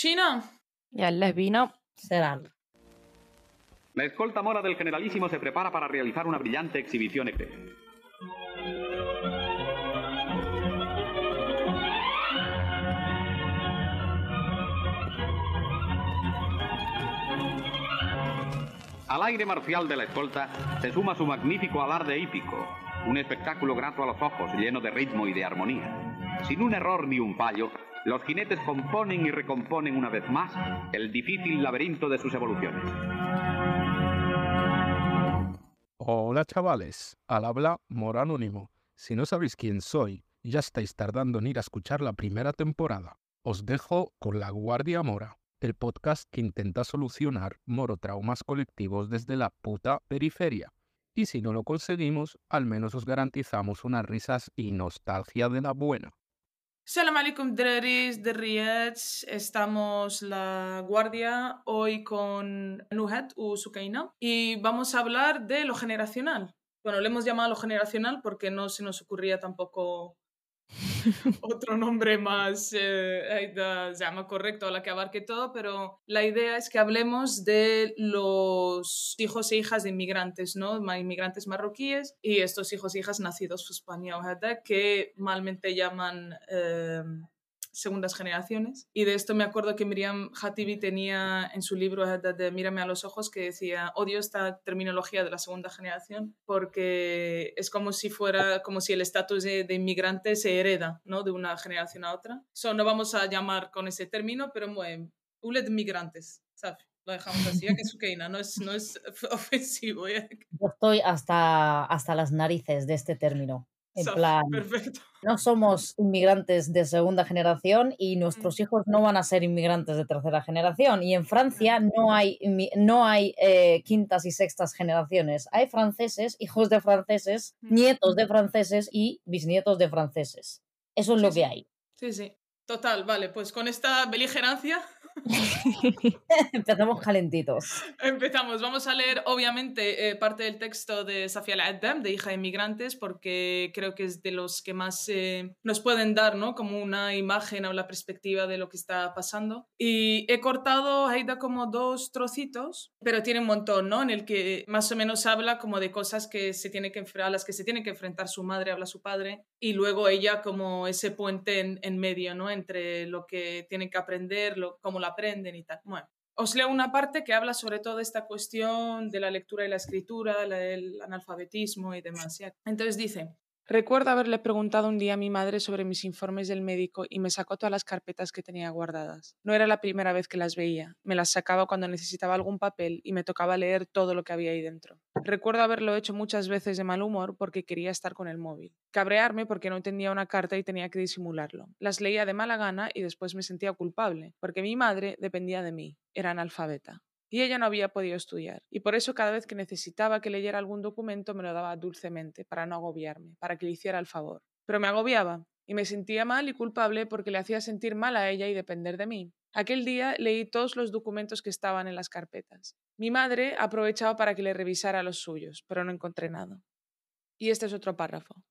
China. Yallah vino. Serán. La escolta mora del generalísimo se prepara para realizar una brillante exhibición. Este. Al aire marcial de la escolta se suma su magnífico alarde hípico, un espectáculo grato a los ojos, lleno de ritmo y de armonía. Sin un error ni un fallo, los jinetes componen y recomponen una vez más el difícil laberinto de sus evoluciones. Hola chavales, al habla Mora Anónimo. Si no sabéis quién soy, ya estáis tardando en ir a escuchar la primera temporada. Os dejo con La Guardia Mora, el podcast que intenta solucionar morotraumas colectivos desde la puta periferia. Y si no lo conseguimos, al menos os garantizamos unas risas y nostalgia de la buena. Salam alaikum draris de Riyadh. Estamos la guardia hoy con Nuhat u Sukaina y vamos a hablar de lo generacional. Bueno, le hemos llamado lo generacional porque no se nos ocurría tampoco otro nombre más eh, llama correcto a la que abarque todo, pero la idea es que hablemos de los hijos e hijas de inmigrantes, ¿no? Inmigrantes marroquíes y estos hijos e hijas nacidos en España, que malmente llaman eh, segundas generaciones. Y de esto me acuerdo que Miriam Hatibi tenía en su libro de Mírame a los ojos que decía, odio esta terminología de la segunda generación porque es como si fuera, como si el estatus de, inmigrante se hereda, ¿no? De una generación a otra. So, no vamos a llamar con ese término, pero bueno, de inmigrantes, ¿sabes? Lo dejamos así, ya que es Ukeina, no es, no es ofensivo. Yo estoy hasta, hasta las narices de este término. En plan, perfecto. no somos inmigrantes de segunda generación y nuestros hijos no van a ser inmigrantes de tercera generación. Y en Francia no hay, no hay eh, quintas y sextas generaciones. Hay franceses, hijos de franceses, nietos de franceses y bisnietos de franceses. Eso es lo que hay. Sí, sí. Total, vale, pues con esta beligerancia Empezamos calentitos. Empezamos. Vamos a leer, obviamente, eh, parte del texto de Safia al de Hija de Inmigrantes, porque creo que es de los que más eh, nos pueden dar, ¿no? Como una imagen o la perspectiva de lo que está pasando. Y he cortado, Aida, como dos trocitos, pero tiene un montón, ¿no? En el que más o menos habla como de cosas que se tiene que, a las que se tiene que enfrentar su madre, habla su padre, y luego ella como ese puente en, medio, ¿no? Entre lo que tiene que aprender, lo, cómo la aprenden y tal. Bueno, os leo una parte que habla sobre todo esta cuestión de la lectura y la escritura, el analfabetismo y demás. Entonces dice, Recuerdo haberle preguntado un día a mi madre sobre mis informes del médico y me sacó todas las carpetas que tenía guardadas. No era la primera vez que las veía, me las sacaba cuando necesitaba algún papel y me tocaba leer todo lo que había ahí dentro. Recuerdo haberlo hecho muchas veces de mal humor porque quería estar con el móvil. Cabrearme porque no entendía una carta y tenía que disimularlo. Las leía de mala gana y después me sentía culpable, porque mi madre dependía de mí, era analfabeta y ella no había podido estudiar, y por eso cada vez que necesitaba que leyera algún documento me lo daba dulcemente, para no agobiarme, para que le hiciera el favor. Pero me agobiaba, y me sentía mal y culpable porque le hacía sentir mal a ella y depender de mí. Aquel día leí todos los documentos que estaban en las carpetas. Mi madre aprovechaba para que le revisara los suyos, pero no encontré nada. Y este es otro párrafo.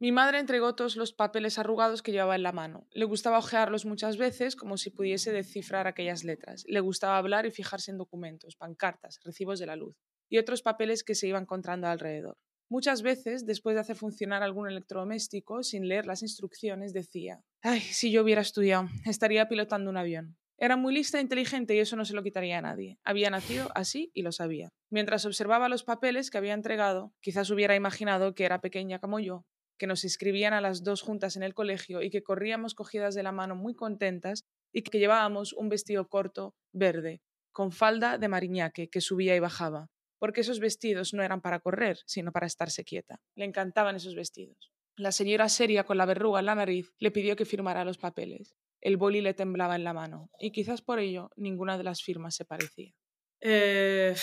Mi madre entregó todos los papeles arrugados que llevaba en la mano. Le gustaba hojearlos muchas veces como si pudiese descifrar aquellas letras. Le gustaba hablar y fijarse en documentos, pancartas, recibos de la luz y otros papeles que se iban encontrando alrededor. Muchas veces, después de hacer funcionar algún electrodoméstico, sin leer las instrucciones, decía Ay, si yo hubiera estudiado, estaría pilotando un avión. Era muy lista e inteligente y eso no se lo quitaría a nadie. Había nacido así y lo sabía. Mientras observaba los papeles que había entregado, quizás hubiera imaginado que era pequeña como yo que nos inscribían a las dos juntas en el colegio y que corríamos cogidas de la mano muy contentas y que llevábamos un vestido corto verde, con falda de mariñaque que subía y bajaba, porque esos vestidos no eran para correr, sino para estarse quieta. Le encantaban esos vestidos. La señora seria con la verruga en la nariz le pidió que firmara los papeles. El boli le temblaba en la mano, y quizás por ello ninguna de las firmas se parecía. Eh,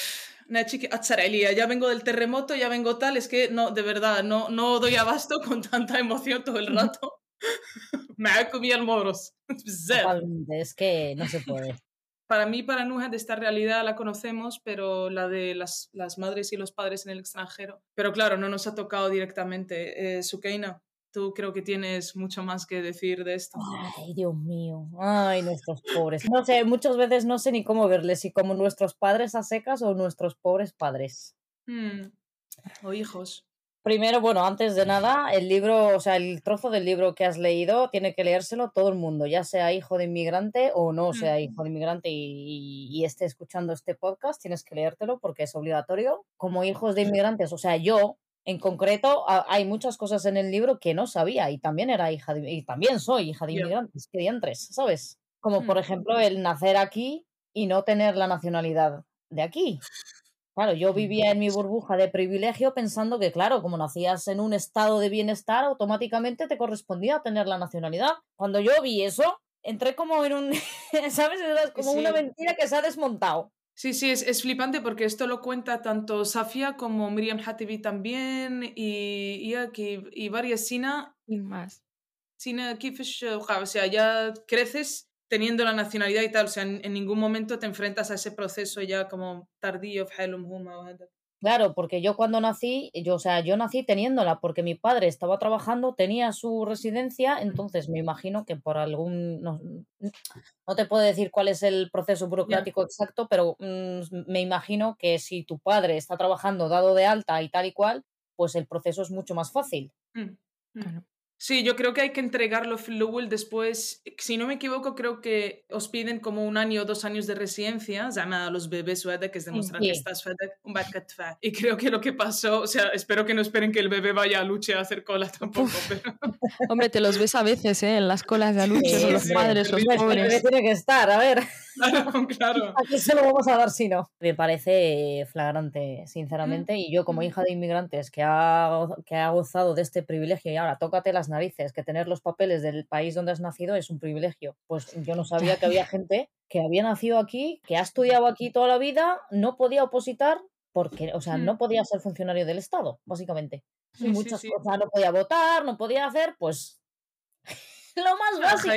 ya vengo del terremoto, ya vengo tal, es que no, de verdad, no, no doy abasto con tanta emoción todo el rato. Me ha comido el moros. es que no se puede. Para mí, para Nuja, de esta realidad la conocemos, pero la de las, las, madres y los padres en el extranjero. Pero claro, no nos ha tocado directamente. Eh, Sukeina, Tú creo que tienes mucho más que decir de esto. Ay, Dios mío. Ay, nuestros pobres. No sé, muchas veces no sé ni cómo verles, si como nuestros padres a secas o nuestros pobres padres. Hmm. O hijos. Primero, bueno, antes de nada, el libro, o sea, el trozo del libro que has leído tiene que leérselo todo el mundo, ya sea hijo de inmigrante o no sea hijo de inmigrante y, y esté escuchando este podcast, tienes que leértelo porque es obligatorio. Como hijos de inmigrantes, o sea, yo en concreto, hay muchas cosas en el libro que no sabía y también era hija de, y también soy hija de inmigrantes, que diantres, ¿sabes? Como por ejemplo el nacer aquí y no tener la nacionalidad de aquí. Claro, yo vivía en mi burbuja de privilegio pensando que, claro, como nacías en un estado de bienestar, automáticamente te correspondía tener la nacionalidad. Cuando yo vi eso, entré como en un, ¿sabes? como una mentira que se ha desmontado. Sí, sí, es, es, flipante porque esto lo cuenta tanto Safia como Miriam Hatibi también y, y, aquí, y varias Sina. Y más. Sina Kifish, o sea, ya creces teniendo la nacionalidad y tal, o sea, en, en, ningún momento te enfrentas a ese proceso ya como tardío, Claro, porque yo cuando nací, yo, o sea, yo nací teniéndola porque mi padre estaba trabajando, tenía su residencia, entonces me imagino que por algún, no, no te puedo decir cuál es el proceso burocrático exacto, pero mm, me imagino que si tu padre está trabajando dado de alta y tal y cual, pues el proceso es mucho más fácil. Mm, mm. Sí, yo creo que hay que entregarlo Flowell después. Si no me equivoco, creo que os piden como un año o dos años de residencia, llama a los bebés que es demostrar que estás un Y creo que lo que pasó, o sea, espero que no esperen que el bebé vaya a lucha a hacer cola tampoco. Pero... Hombre, te los ves a veces, ¿eh? En las colas de Aluche, los padres, los pobres. tiene que estar, a ver. Claro, claro. Aquí se lo vamos a dar si no. Me parece flagrante, sinceramente, y yo como hija de inmigrantes que ha, que ha gozado de este privilegio y ahora tócate las narices, que tener los papeles del país donde has nacido es un privilegio. Pues yo no sabía que había gente que había nacido aquí, que ha estudiado aquí toda la vida, no podía opositar porque, o sea, no podía ser funcionario del Estado, básicamente. Muchas cosas, no podía votar, no podía hacer, pues lo más básico.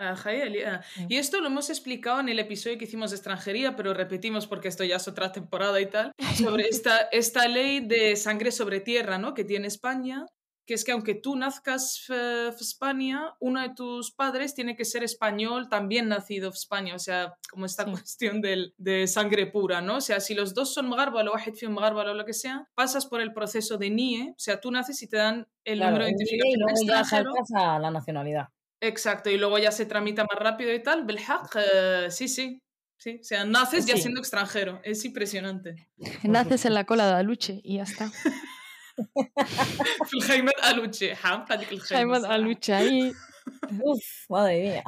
Mm. Y esto lo hemos explicado en el episodio que hicimos de extranjería, pero repetimos porque esto ya es otra temporada y tal, sobre esta, esta ley de sangre sobre tierra ¿no? que tiene España, que es que aunque tú nazcas en España, uno de tus padres tiene que ser español, también nacido en España, o sea, como esta cuestión del, de sangre pura, ¿no? O sea, si los dos son magarbalo, o lo que sea, pasas por el proceso de NIE, o sea, tú naces y te dan el número de identificación y luego ya saltas a la nacionalidad. Exacto, y luego ya se tramita más rápido y tal. Belhaq, eh, sí, sí. Sí, o sea, naces ya siendo extranjero. Es impresionante. Naces en la cola de Aluche y ya está. Jaime Aluche. Jaime Aluche ahí. Uf, madre mía.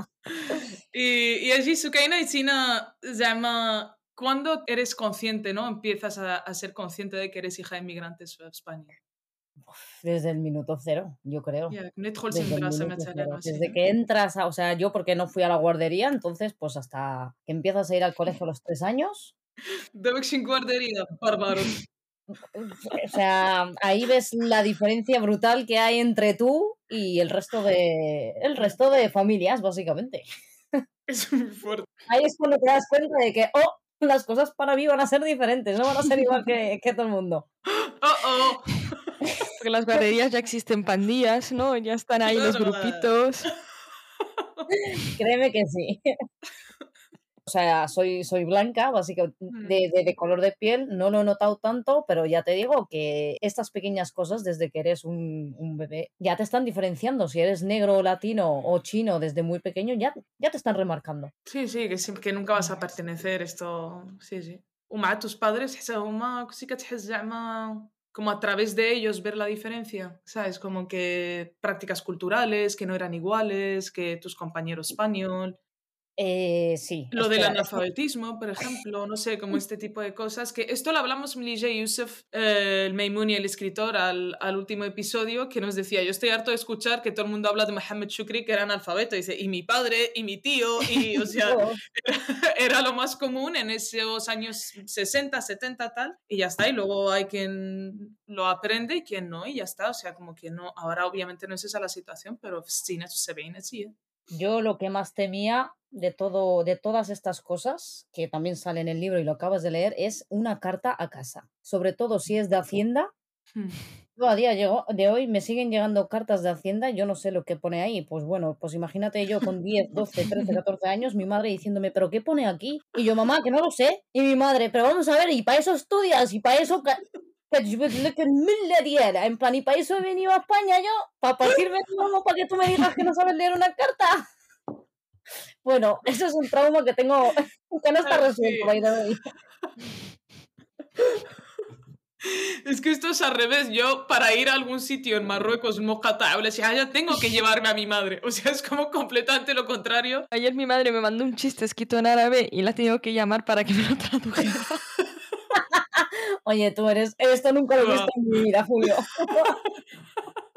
Y, y allí, Sukaina y China, llama. ¿Cuándo eres consciente, no? Empiezas a, a, ser consciente de que eres hija de inmigrantes en España. Desde el minuto cero, yo creo. Desde, que entras, o sea, yo porque no fui a la guardería, entonces pues hasta que empiezas a ir al colegio a los tres años. sin guardería, bárbaro. O sea, ahí ves la diferencia brutal que hay entre tú y el resto de el resto de familias, básicamente. Es muy fuerte. Ahí es cuando te das cuenta de que, oh, las cosas para mí van a ser diferentes, no van a ser igual que, que todo el mundo. Oh, oh. Porque las guarderías ya existen pandillas, ¿no? Ya están ahí los grupitos. Créeme que sí O sea, soy, soy blanca, básicamente, mm. de, de, color de piel, no lo he notado tanto, pero ya te digo que estas pequeñas cosas, desde que eres un, un bebé, ya te están diferenciando. Si eres negro, latino o chino desde muy pequeño, ya, ya te están remarcando. Sí, sí, que, que nunca vas a pertenecer, esto, sí, sí. ومع tus padres sí que te como a través de ellos ver la diferencia, ¿sabes? Como que prácticas culturales que no eran iguales que tus compañeros español, eh, sí. Lo del analfabetismo, por ejemplo, no sé, como este tipo de cosas. Que esto lo hablamos Mlija Yusuf, eh, el el escritor, al, al, último episodio, que nos decía: Yo estoy harto de escuchar que todo el mundo habla de Mohammed Shukri, que era analfabeto. Y dice: Y mi padre, y mi tío, y o sea, era, lo más común en esos años 60, 70, tal. Y ya está. Y luego hay quien lo aprende y quien no, y ya está. O sea, como que no. Ahora, obviamente, no es esa la situación, pero sí, se ve así. ¿eh? Yo lo que más temía de todo, de todas estas cosas, que también sale en el libro y lo acabas de leer, es una carta a casa. Sobre todo si es de Hacienda, Hmm. Todavía llegó, de hoy me siguen llegando cartas de Hacienda, yo no sé lo que pone ahí. Pues bueno, pues imagínate yo con 10, 12, 13, 14 años, mi madre diciéndome, ¿pero qué pone aquí? Y yo, mamá, que no lo sé. Y mi madre, pero vamos a ver, y para eso estudias, y para eso. Que me le diera". En plan, y para eso he venido a España yo, para que tú me digas que no sabes leer una carta. Bueno, eso es un trauma que tengo, que no está Ah, resuelto, by the way. Es que esto es al revés. Yo, para ir a algún sitio en Marruecos, en Mocata, o la ya tengo que llevarme a mi madre. O sea, es como completamente lo contrario. Ayer mi madre me mandó un chiste escrito en árabe y la he tenido que llamar para que me lo tradujera. Oye, tú eres, esto nunca lo he visto en mi vida, Julio.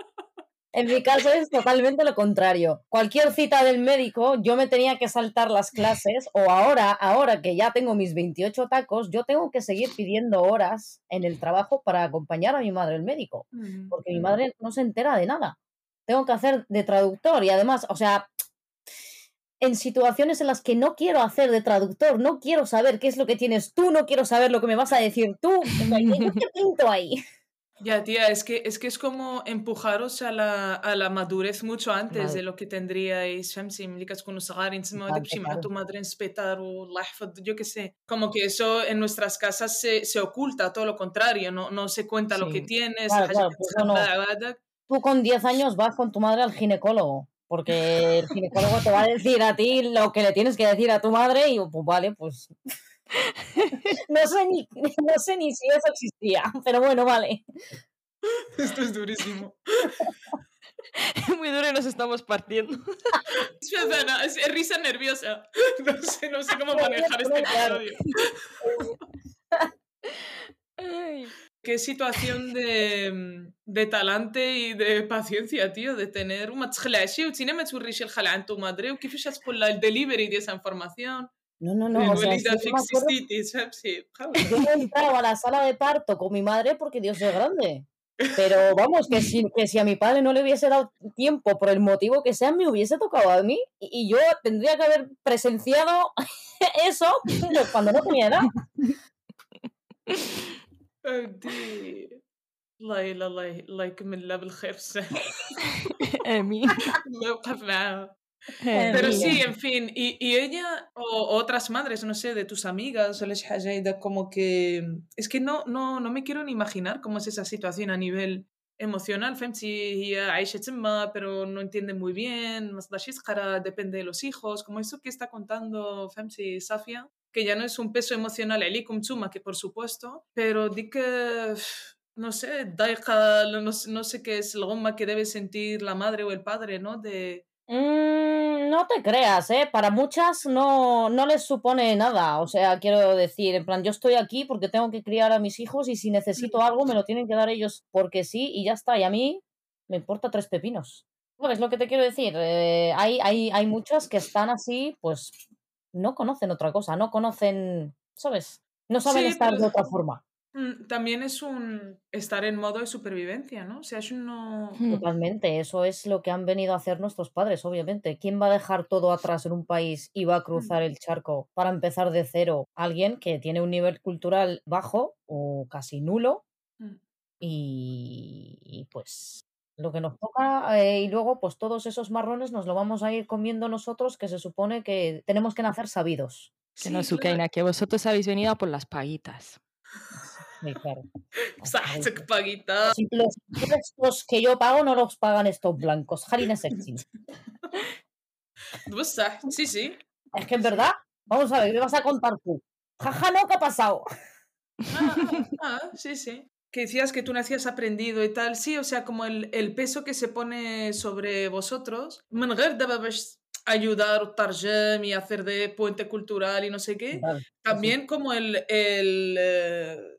En mi caso es totalmente lo contrario. Cualquier cita del médico, yo me tenía que saltar las clases o ahora, ahora que ya tengo mis 28 tacos, yo tengo que seguir pidiendo horas en el trabajo para acompañar a mi madre al médico, porque mi madre no se entera de nada. Tengo que hacer de traductor y además, o sea, en situaciones en las que no quiero hacer de traductor, no quiero saber qué es lo que tienes tú, no quiero saber lo que me vas a decir tú. ¿Yo qué pinto ahí? Ya, tía, es que es, que es como empujaros a la, a la madurez mucho antes Madre. de lo que tendríais, Shamsi, con tu madre yo qué sé. Como que eso en nuestras casas se, se oculta, todo lo contrario, no, no se cuenta sí. lo que tienes. Claro, claro, pues no. Tú con 10 años vas con tu madre al ginecólogo porque el ginecólogo te va a decir a ti lo que le tienes que decir a tu madre y pues vale, pues... No sé ni, no sé ni si eso existía, pero bueno, vale. Esto es durísimo. Muy duro y nos estamos partiendo. Es verdad, es, es risa nerviosa. No sé, no sé cómo manejar este episodio. Ay qué situación de, mm, de, talante y de paciencia, tío, de tener un matchleshi, si no me churris el jalán tu madre, o qué fichas por el delivery de esa información. No, no, no. O sea, sí, yo he entrado a la sala de parto con mi madre porque Dios es grande. Pero vamos, que si, que si a mi padre no le hubiese dado tiempo, por el motivo que sea, me hubiese tocado a mí y, y yo tendría que haber presenciado eso cuando no tenía edad. فهمتي الله يلا الله الله يكمل لها بالخير في السنة Emi. الله يوقف معاها Eh, Pero mira. sí, en fin, y, y ella o otras madres, no sé, de tus amigas o les حاجة como que es que no, no, no me quiero ni imaginar cómo es esa situación a nivel emocional فهمتي هي عايشة تما pero no entiende muy bien ما تقدرش تقرا depende de los hijos como eso que está contando فهمتي Safia que ya no es un peso emocional el como suma, que por supuesto, pero di que no sé, daija, no, no, sé qué es el goma que debe sentir la madre o el padre, ¿no? De... Mm, no te creas, ¿eh? Para muchas no, no les supone nada. O sea, quiero decir, en plan, yo estoy aquí porque tengo que criar a mis hijos y si necesito mm. algo me lo tienen que dar ellos porque sí y ya está. Y a mí me importa tres pepinos. Bueno, es lo que te quiero decir. Eh, hay, hay, hay muchas que están así, pues no conocen otra cosa, no conocen, ¿sabes? No saben Sí, estar pero de otra forma. Mm, También es un estar en modo de supervivencia, ¿no? O sea, es uno... Hmm. Totalmente, eso es lo que han venido a hacer nuestros padres, obviamente. ¿Quién va a dejar todo atrás en un país y va a cruzar el charco para empezar de cero? Alguien que tiene un nivel cultural bajo o casi nulo Mm. y, y, pues lo que nos toca eh, y luego pues todos esos marrones nos lo vamos a ir comiendo nosotros que se supone que tenemos que nacer sabidos. Que sí, no, que vosotros habéis venido por las paguitas. Sí, claro. paguitas. Los impuestos que yo pago no los pagan estos blancos. Harina Sí, sí. Es que en verdad, vamos a ver, ¿qué vas a contar tú? Jaja, no, ¿qué ha pasado? Ah, ah, ah, ah sí, sí que decías que tú nacías aprendido y tal, sí, o sea, como el, el peso que se pone sobre vosotros, ayudar, tarjem y hacer de puente cultural y no sé qué, también como el, el eh,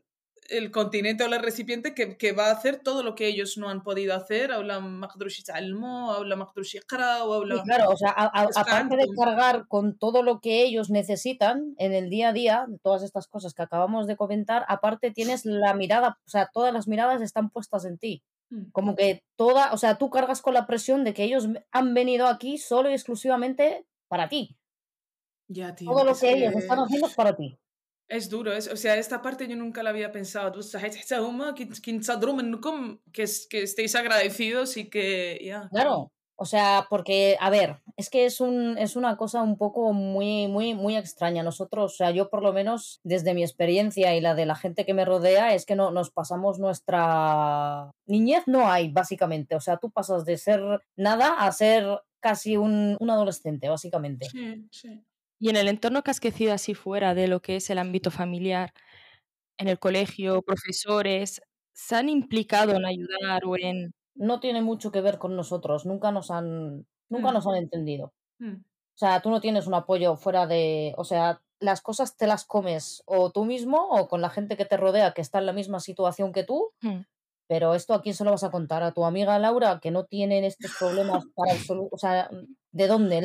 el continente o el recipiente que, que, va a hacer todo lo que ellos no han podido hacer. Habla Magdrush Almo, habla Magdrush o habla. claro, o sea, aparte de cargar con todo lo que ellos necesitan en el día a día, todas estas cosas que acabamos de comentar, aparte tienes la mirada, o sea, todas las miradas están puestas en ti. Mm. Como que toda, o sea, tú cargas con la presión de que ellos han venido aquí solo y exclusivamente para ti. Ya, tío, todo lo que, que ellos están haciendo es para ti. Es duro, es, o sea, esta parte yo nunca la había pensado. Tú que, que estéis agradecidos y que. Yeah. Claro, o sea, porque, a ver, es que es, un, es una cosa un poco muy, muy, muy extraña. Nosotros, o sea, yo por lo menos desde mi experiencia y la de la gente que me rodea, es que no, nos pasamos nuestra niñez, no hay, básicamente. O sea, tú pasas de ser nada a ser casi un, un adolescente, básicamente. Sí, sí. Y en el entorno que has crecido así fuera de lo que es el ámbito familiar, en el colegio, profesores, ¿se han implicado en ayudar o en... No tiene mucho que ver con nosotros, nunca nos han, nunca Mm. nos han entendido. Mm. O sea, tú no tienes un apoyo fuera de, o sea, las cosas te las comes o tú mismo o con la gente que te rodea que está en la misma situación que tú, Hmm. pero esto a quién se lo vas a contar a tu amiga Laura que no tienen estos problemas para absoluto, o sea, ¿de dónde?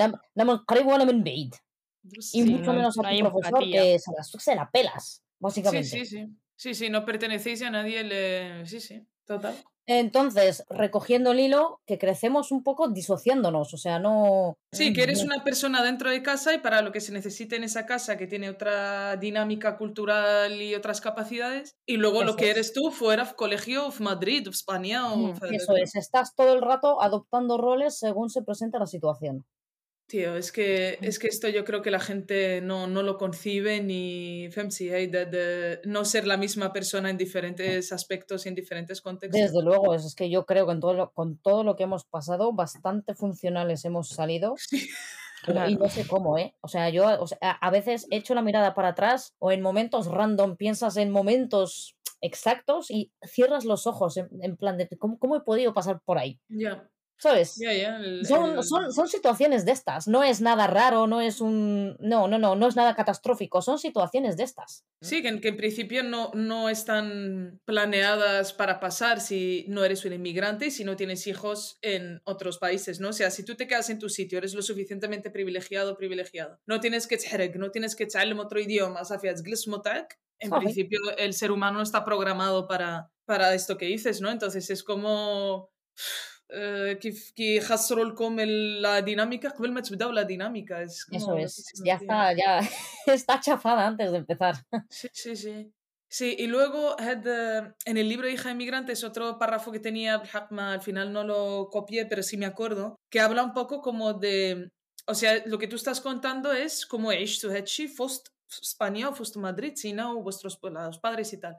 Pues y mucho menos a tu no profesor que se la pelas, básicamente. Sí, sí, sí. Sí, sí, no pertenecéis a nadie. Le... Sí, sí, total. Entonces, recogiendo el hilo, que crecemos un poco disociándonos, o sea, no... Sí, que eres una persona dentro de casa y para lo que se necesite en esa casa que tiene otra dinámica cultural y otras capacidades, y luego lo que eres tú fuera colegio, of Madrid, of España... Of... Eso es, estás todo el rato adoptando roles según se presenta la situación. Tío, es que, es que esto yo creo que la gente no, no lo concibe ni femsi, hey, de, de no ser la misma persona en diferentes aspectos y en diferentes contextos. Desde luego, es, es que yo creo que en todo lo- con todo lo que hemos pasado, bastante funcionales hemos salido. Y no sé cómo, ¿eh? O sea, yo o sea, a a veces echo la mirada para atrás o en momentos random piensas en momentos exactos y cierras los ojos en, en plan de ¿cómo, cómo he podido pasar por ahí? Ya, ¿Sabes? ya, ya. el- Son, el- son, son situaciones de estas, no es nada raro, no es un... No, no, no, no es nada catastrófico, son situaciones de estas. Sí, que en, que en principio no, no están planeadas para pasar si no eres un inmigrante y si no tienes hijos en otros países, ¿no? O sea, si tú te quedas en tu sitio, eres lo suficientemente privilegiado o privilegiado, no tienes que تحرق, no tienes que تعلم otro idioma, صافي تجلس متاعك, en صافي. principio el ser humano no está programado para, para esto que dices, ¿no? Entonces es como... eh, كيف كي يخسروا لكم ال- la dinámica قبل ما تبداو la dinámica es como Eso es, loquísimo, ya tío. está, ya está chafada antes de empezar. Sí, sí, sí. Sí, y luego had, eh, en el libro Hija Inmigrante es otro párrafo que tenía بالحق ما- al final no lo copié, pero sí me acuerdo, que habla un poco como de, o sea, lo que tú estás contando es como عشتوا هادشي في en España, fuiste a Madrid, China o vuestros pues, padres y tal.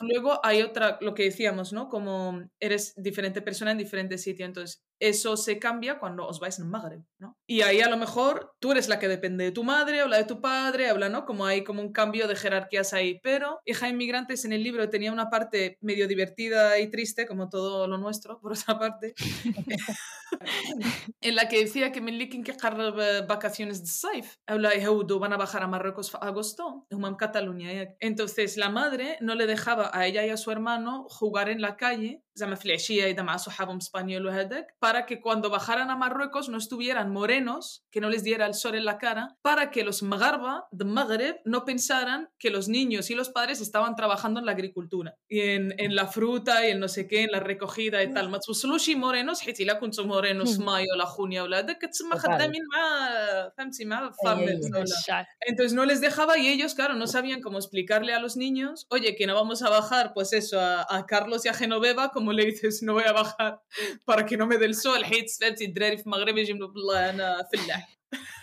Luego hay otra, lo que decíamos, ¿no? Como eres diferente persona en diferente sitio, entonces eso se cambia cuando os vais en Magreb, ¿no? Y ahí a lo mejor tú eres la que depende de tu madre o la de tu padre, habla, ¿no? Como hay como un cambio de jerarquías ahí. Pero Hija Inmigrantes en el libro tenía una parte medio divertida y triste, como todo lo nuestro, por otra parte, en la que decía que Melikin que eh, vacaciones de Saif. Habla, eh, van a bajar a Marruecos agosto, en Cataluña. Eh, Entonces la madre no le dejaba a ella y a su hermano jugar en la calle, se me y demás, su español, para para que cuando bajaran a Marruecos no estuvieran morenos que no les diera el sol en la cara para que los magarba de Magreb no pensaran que los niños y los padres estaban trabajando en la agricultura y en, en la fruta y en no sé qué en la recogida y tal ما توصلوش شي morenos حيت إلا كنتو morenos في مايو ولا خونيا ولا هذاك كتسمى Total. خدامين مع فهمتي مع أي، farmers أي. ولا Shal. entonces no les dejaba y ellos, claro, no sabían cómo explicarle a los niños, oye, que no vamos a bajar, pues eso, a, a Carlos y a Genoveva, como le dices, no voy a bajar para que no me dé el sol, حيت فهمتي الدراري في المغرب يجيبوا بالله انا فلاح.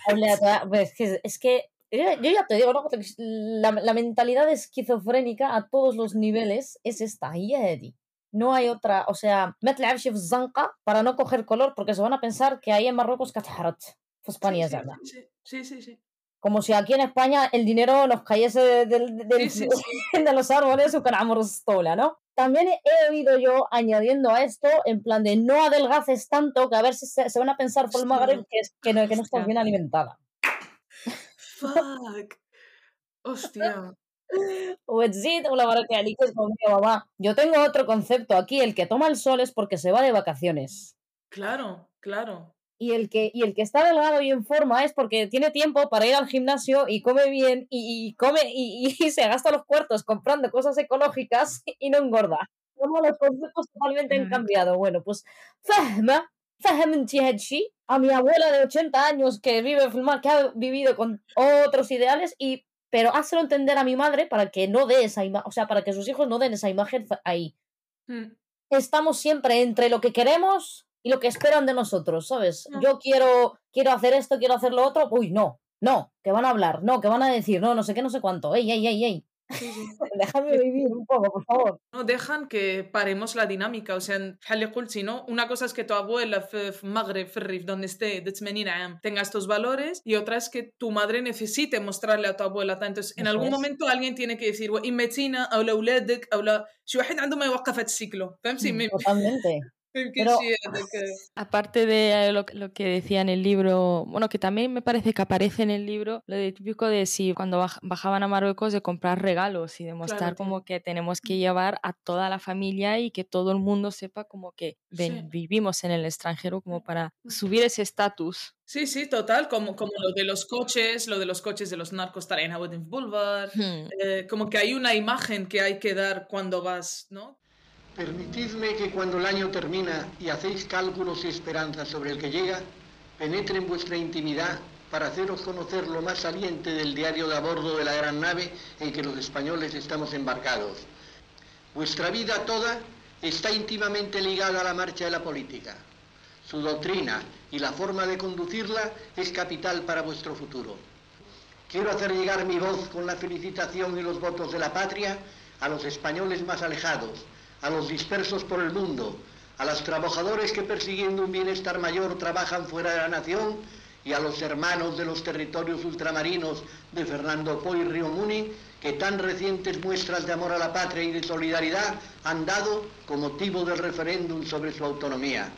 Habla- pues, es que, es que yo, yo ya te digo, ¿no? la, la mentalidad esquizofrénica a todos los niveles es esta, هي هذه. No hay otra, o sea, ما تلعبش في الزنقة para no coger color porque se van a pensar que ahí en Marruecos كتحرت في اسبانيا sí, زعما. sí, sí, sí, sí. como si aquí en España el dinero nos cayese de, de, de, sí, sí. de los árboles o estola, ¿no? También he oído yo añadiendo a esto, en plan de no adelgaces tanto, que a ver si se, van a pensar por el Magreb que, es, que, no, que no estás bien alimentada. Fuck. Hostia. Pues yo tengo otro concepto aquí, el que toma el sol es porque se va de vacaciones. Claro, claro. Y el, que, y el que está delgado y en forma es porque tiene tiempo para ir al gimnasio y come bien y, y come y, y se gasta los cuartos comprando cosas ecológicas y no engorda. Como los conceptos totalmente han cambiado. Bueno, pues a mi abuela de 80 años que vive que ha vivido con otros ideales y pero házelo entender a mi madre para que no dé esa imagen, o sea, para que sus hijos no den esa imagen ahí. Mm. Estamos siempre entre lo que queremos y lo que esperan de nosotros, ¿sabes? Mm. Yo quiero, quiero hacer esto, quiero hacer lo otro, uy, no, no, que van a hablar, no, que van a decir, no, no sé qué, no sé cuánto, ey, ey, ey, ey. Sí, sí. Déjame vivir un poco, por favor. No dejan que paremos la dinámica, o sea, بحال اللي قلتي, ¿no? Una cosa es que tu abuela في في المغرب في الريف donde esté de 80 عام tenga estos valores y otra es que tu madre necesite mostrarle a tu abuela entonces en Eso algún es. momento alguien tiene que decir إمتينا أو لأولادك أو لا شي واحد عنده ما يوقف هذا السيكلو فهمتي ما Totalmente. Aparte de lo, lo, que decía en el libro, bueno, que también me parece que aparece en el libro lo de típico de si cuando bajaban a Marruecos de comprar regalos y demostrar claro, como que tenemos que mm. llevar a toda la familia y que todo el mundo sepa como que vivimos en el extranjero como para mm. subir ese estatus. Sí, sí, total, como, como lo de los coches, lo de los coches de los narcos en Boulevard, hmm. eh, como que hay una imagen que hay que dar cuando vas, ¿no? Permitidme que cuando el año termina y hacéis cálculos y esperanzas sobre el que llega, penetre en vuestra intimidad para haceros conocer lo más saliente del diario de a bordo de la gran nave en que los españoles estamos embarcados. Vuestra vida toda está íntimamente ligada a la marcha de la política. Su doctrina y la forma de conducirla es capital para vuestro futuro. Quiero hacer llegar mi voz con la felicitación y los votos de la patria a los españoles más alejados, a los dispersos por el mundo, a los trabajadores que persiguiendo un bienestar mayor trabajan fuera de la nación y a los hermanos de los territorios ultramarinos de Fernando Po y Río Muni que tan recientes muestras de amor a la patria y de solidaridad han dado con motivo del referéndum sobre su autonomía.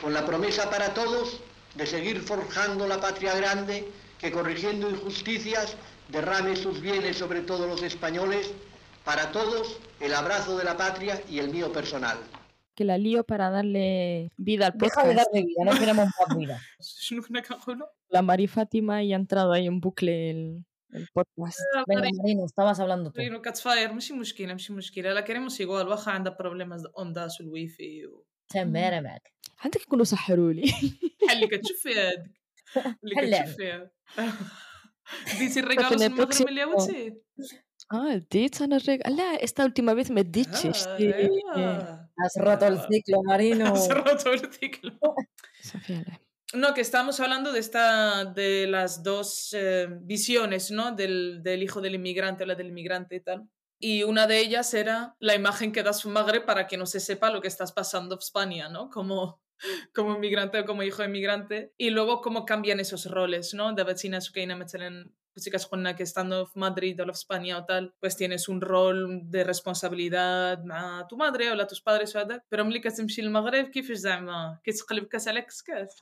Con la promesa para todos de seguir forjando la patria grande que corrigiendo injusticias derrame sus bienes sobre todos los españoles, para todos el abrazo de la patria y el mío personal. Que la lío para darle vida al Deja de podcast. darle vida, no queremos más vida. شنو كنا كنقولوا؟ La Mari Fátima y ha entrado ahí en bucle el, el podcast. Venga, Marino, estabas hablando tú. رينو كتفاير ماشي مشكله ماشي مشكله لا كريموس igual واخا عندها بروبليمز اونداس والوي في و- تمرمك عندك يكونوا سحروا لي بحال اللي كتشوف فيها هذيك اللي بحال كتشوف فيها ديتي الريكاروس en el المغرب próximo- اللي عاودتي Ah, اديت انا الرجل لا esta última vez me اديتش Ah, sí. ايوا Has roto el ciclo, Marino. Has roto el ciclo. Sofía, la- No, que estamos hablando de esta, de las dos eh, visiones, ¿no? Del, del hijo del inmigrante o la del inmigrante y tal. Y una de ellas era la imagen que da su madre para que no se sepa lo que estás pasando en España, ¿no? Como, como inmigrante o como hijo de inmigrante. Y luego cómo cambian esos roles, ¿no? De vecina سكينة مثلا chicas con que estando en Madrid o en España o tal, pues tienes un rol de responsabilidad مع tu madre o tus padres وهذاك. Pero ملي كتمشي للمغرب كيفاش زعما كيتقلب كاس على كسكاس.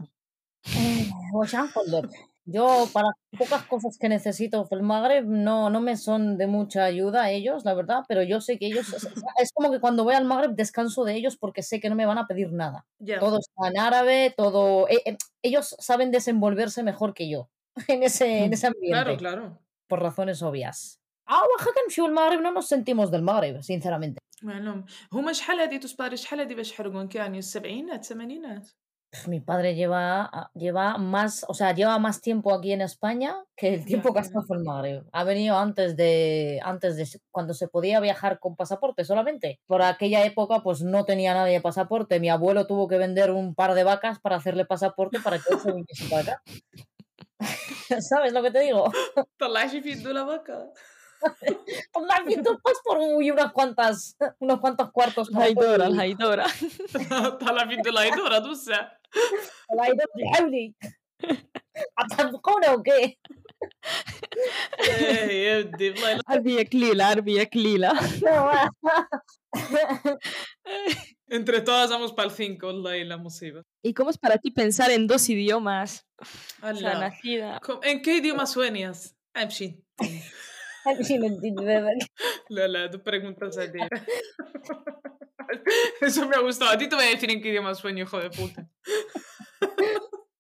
Pues ya, joder. Yo, para pocas cosas que necesito el Magreb, no, no me son de mucha ayuda ellos, la verdad, pero yo sé que ellos, es, es como que cuando voy al Magreb descanso de ellos porque sé que no me van a pedir nada. Ya. Todo está en árabe, todo... eh, eh, ellos saben desenvolverse mejor que yo en ese, en ese ambiente, Claro, claro. por razones obvias. Ah, Oaxaca en el Magreb no nos sentimos del Magreb, sinceramente. معلوم هما شحال هادي تصباري شحال هادي باش حرقون كاني السبعينات الثمانينات Mi padre lleva, lleva más, o sea, lleva más tiempo aquí en España que el tiempo que ha estado en el Magreb. Ha venido antes de, antes de cuando se podía viajar con pasaporte solamente. Por aquella época, pues no tenía nadie pasaporte. Mi abuelo tuvo que vender un par de vacas para hacerle pasaporte para que él se viniese para acá. ¿Sabes lo que te digo? Te la has la vaca. Pues me has pues por muy unas cuantas, unos cuantos cuartos. La Idora, la Idora. Te la has visto la Idora, tú sabes. La Idora de Audi. ¿Atamcona o qué? Arbiek lila, arbiek lila. Arbia Klila, Arbia Klila. entre todas vamos para el 5 والله la musiba ¿Y cómo es para ti pensar en dos idiomas? O sea, هلا nacida. Com- ¿En qué idioma sueñas? امشي Sí, me entiendes. لا لا tú preguntas a ti Eso me ha gustado. A ti te voy a decir en qué idioma sueño, hijo de puta.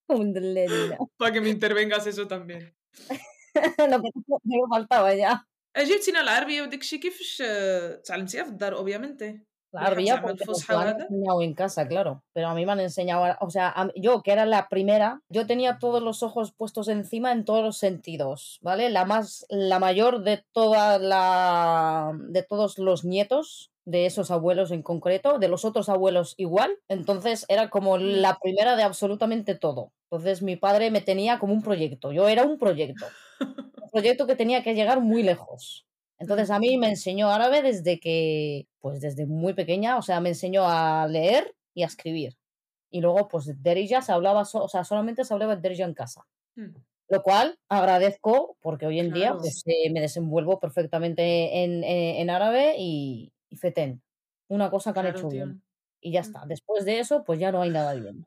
Un delirino. Para que me intervengas eso también. Lo que me faltaba ya. جبتينا العربية وداك الشيء كيفاش آه، تعلمتيها في الدار اوبيامنتي Arbilla porque lo en casa, claro. Pero a mí me han enseñado, o sea, yo que era la primera, yo tenía todos los ojos puestos encima en todos los sentidos, ¿vale? La más, la mayor de toda la, de todos los nietos de esos abuelos en concreto, de los otros abuelos igual, entonces era como la primera de absolutamente todo. Entonces mi padre me tenía como un proyecto, yo era un proyecto, un proyecto que tenía que llegar muy lejos. Entonces a mí me enseñó árabe desde que, pues desde muy pequeña, o sea, me enseñó a leer y a escribir. Y luego, pues Derija se hablaba, so- o sea, solamente se hablaba Derija en casa. Mm. Lo cual agradezco porque hoy en día pues, eh, me desenvuelvo perfectamente en, en- en árabe y, y fetén. Una cosa que han Claro, hecho tío. bien. Y ya Mm. está. Después de eso, pues ya no hay nada bien.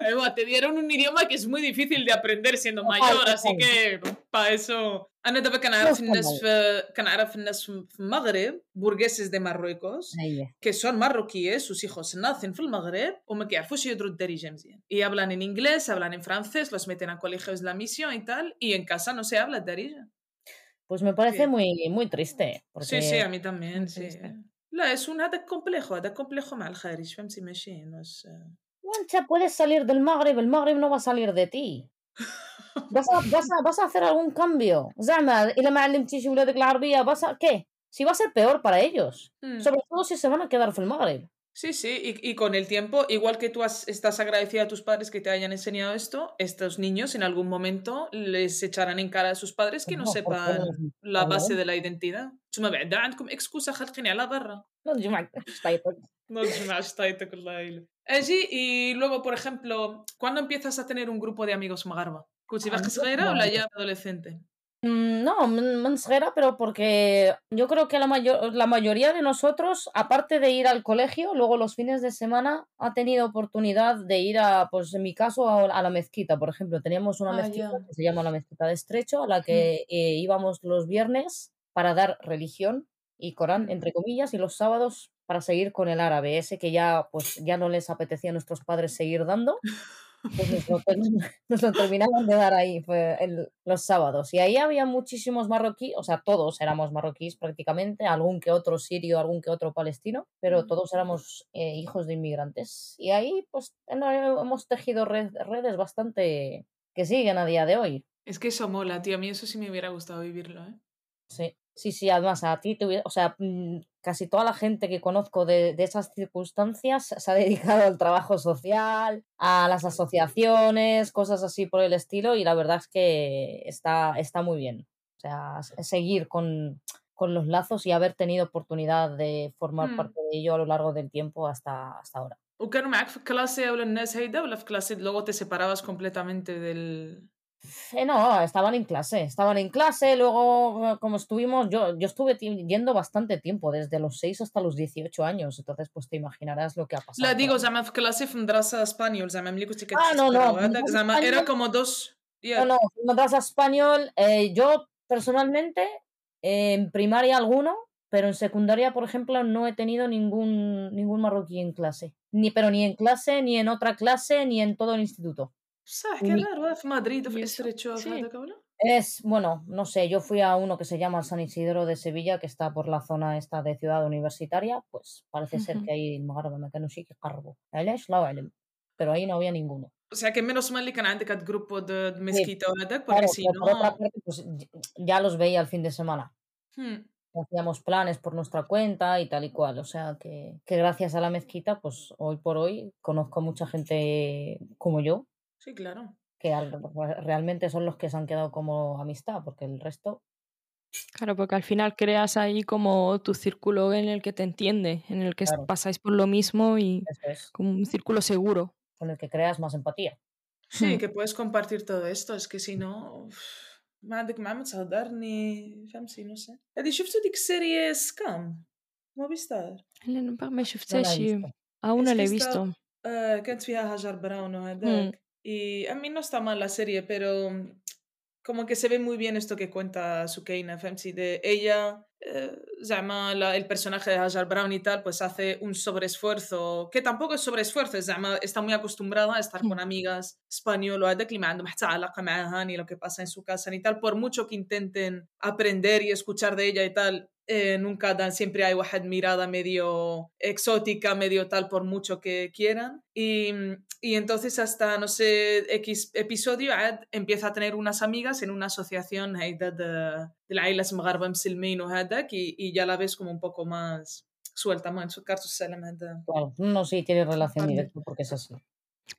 Eh, buah, te dieron un idioma que es muy difícil de aprender siendo No mayor, falta así que para eso انا دابا كنعرف No está الناس mal. في كنعرف الناس في في المغرب burgueses de Marruecos Ahí. que son marroquíes sus hijos nacen في المغرب وما كيعرفوش يهضروا الدارجه مزيان y hablan en inglés hablan en francés los meten a colegios de la misión y tal y en casa no se habla الدارجه Pues me parece Bien. muy, muy triste. sí sí a Porque mí también muy sí triste. لا es un هذاك complejo هذاك complejo مع الخارج فهمتي ماشي no Concha, puedes salir del Magreb, el Magreb no va a salir de ti. Vas a, vas a, vas a hacer algún cambio. Vas a, ¿Qué? Si va a ser peor para ellos. Hmm. Sobre todo si se van a quedar en el Magreb. Sí, sí, y, y, con el tiempo, igual que tú estás agradecida a tus padres que te hayan enseñado esto, estos niños en algún momento les echarán en cara a sus padres que no, no sepan la base de la identidad. No es una taita con la L. Allí, y luego, por ejemplo, ¿cuándo empiezas a tener un grupo de amigos magarba? ¿Cuchibajasguera o la ya adolescente? Mm, no, mm, Mansguera, pero porque yo creo que la, mayor, la mayoría de nosotros, aparte de ir al colegio, luego los fines de semana ha tenido oportunidad de ir a, pues en mi caso, a, la mezquita, por ejemplo. Teníamos una ah, mezquita que se llama la mezquita de Estrecho, a la mm. que eh, íbamos los viernes para dar religión y Corán, entre comillas, y los sábados para seguir con el árabe, ese que ya, pues, ya no les apetecía a nuestros padres seguir dando. Pues nos lo, nos lo terminaban de dar ahí fue el- los sábados. Y ahí había muchísimos marroquíes, o sea, todos éramos marroquíes prácticamente, algún que otro sirio, algún que otro palestino, pero todos éramos eh, hijos de inmigrantes. Y ahí, pues, hemos tejido red- redes bastante que siguen a día de hoy. Es que eso mola, tío. A mí eso sí me hubiera gustado vivirlo, ¿eh? Sí, sí, sí, además a ti, te hubiera- o sea, mm, casi toda la gente que conozco de, de esas circunstancias se ha dedicado al trabajo social, a las asociaciones, cosas así por el estilo, y la verdad es que está, está muy bien. O sea, s- seguir con, con los lazos y haber tenido oportunidad de formar Hmm. parte de ello a lo largo del tiempo hasta, hasta ahora. وكانوا معك في الكلاسي ولا الناس هيدا ولا في كلاسي luego te separabas completamente del... eh, no, estaban en clase, estaban en clase, luego eh, como estuvimos, yo, yo estuve yendo bastante tiempo, desde los 6 hasta los 18 años, entonces pues te imaginarás lo que ha pasado. La digo, llama clase en español, Ah, no, no. Era como dos... No, no, español, eh, yo personalmente en primaria alguno, pero en secundaria, por ejemplo, no he tenido ningún, ningún marroquí en clase, ni, pero ni en clase, ni en otra clase, ni en todo el instituto. صح Ni- كان راه في مدريد وفي Y eso, استريتشو في sí. هذاك ولا Es, bueno, no sé, yo fui a uno que se llama San Isidro de Sevilla, que está por la zona esta de ciudad universitaria, pues parece ser Ujú. que ahí el Maghara me كانوا شي كيقربوا علاش الله أعلم pero ahí no había ninguno O sea que menos mal اللي كان عندك هاد جروبو دو دو مزكيتا وهذاك claro porque si pero por otra no parte pues y- ya los veía el fin de semana Hmm. hacíamos planes por nuestra cuenta y tal y cual o sea que, que gracias a la mezquita pues hoy por hoy conozco mucha gente como yo Sí, claro. que al- realmente son los que se han quedado como amistad porque el resto Claro, porque al final creas ahí como tu círculo en el que te entiende, en el que es- Claro. pasáis por lo mismo y eso es como un círculo seguro. con el que creas más empatía Sí, Hmm. que puedes compartir todo esto, es que si no ما عندك مع ما تصهدرني فهمتي no sé. هذه شفتوا ديك السيري سكام موفيستار Elena, ما no la شفتهاش he visto aún no Es la que he está- visto. آه كانت فيها هاجر براون وهذاك y a mí no está mal la serie, pero mm, como que se ve muy bien esto que cuenta Sukeina Femsi de ella eh, llama el personaje de Hajar Brown y tal, pues hace un sobreesfuerzo, que tampoco es sobreesfuerzo, es llama, está muy acostumbrada a estar con mm. amigas españolas, ni lo que pasa en su casa ni tal, por mucho que intenten aprender y escuchar de ella y tal, eh, nunca dan, siempre hay una mirada medio exótica, medio tal, por mucho que quieran. Y, y entonces hasta, no sé, X episodio, Ad empieza a tener unas amigas en una asociación de, de la isla Magharba Msilmin y, y ya la ves como un poco más suelta, más en su caso, Claro, no, sí, tiene relación directa porque es así.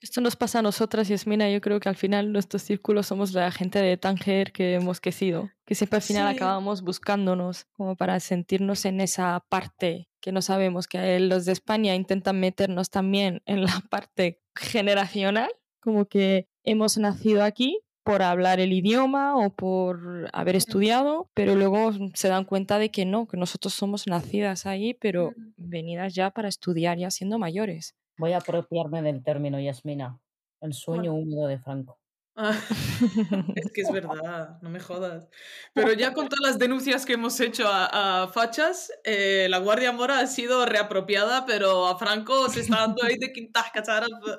Esto nos pasa a nosotras, Yasmina. Yo creo que al final nuestros círculos somos la gente de Tánger que hemos crecido, que siempre al final Sí. acabamos buscándonos como para sentirnos en esa parte que no sabemos, que los de España intentan meternos también en la parte generacional, como que hemos nacido aquí por hablar el idioma o por haber estudiado, pero luego se dan cuenta de que no, que nosotros somos nacidas ahí, pero venidas ya para estudiar ya siendo mayores. Voy a apropiarme del término, Yasmina. El sueño bueno. húmedo de Franco. Ah, es que es verdad, no me jodas. Pero ya con todas las denuncias que hemos hecho a, a fachas, eh, la Guardia Mora ha sido reapropiada, pero a Franco se está dando ahí de quintas cacharas. Pues.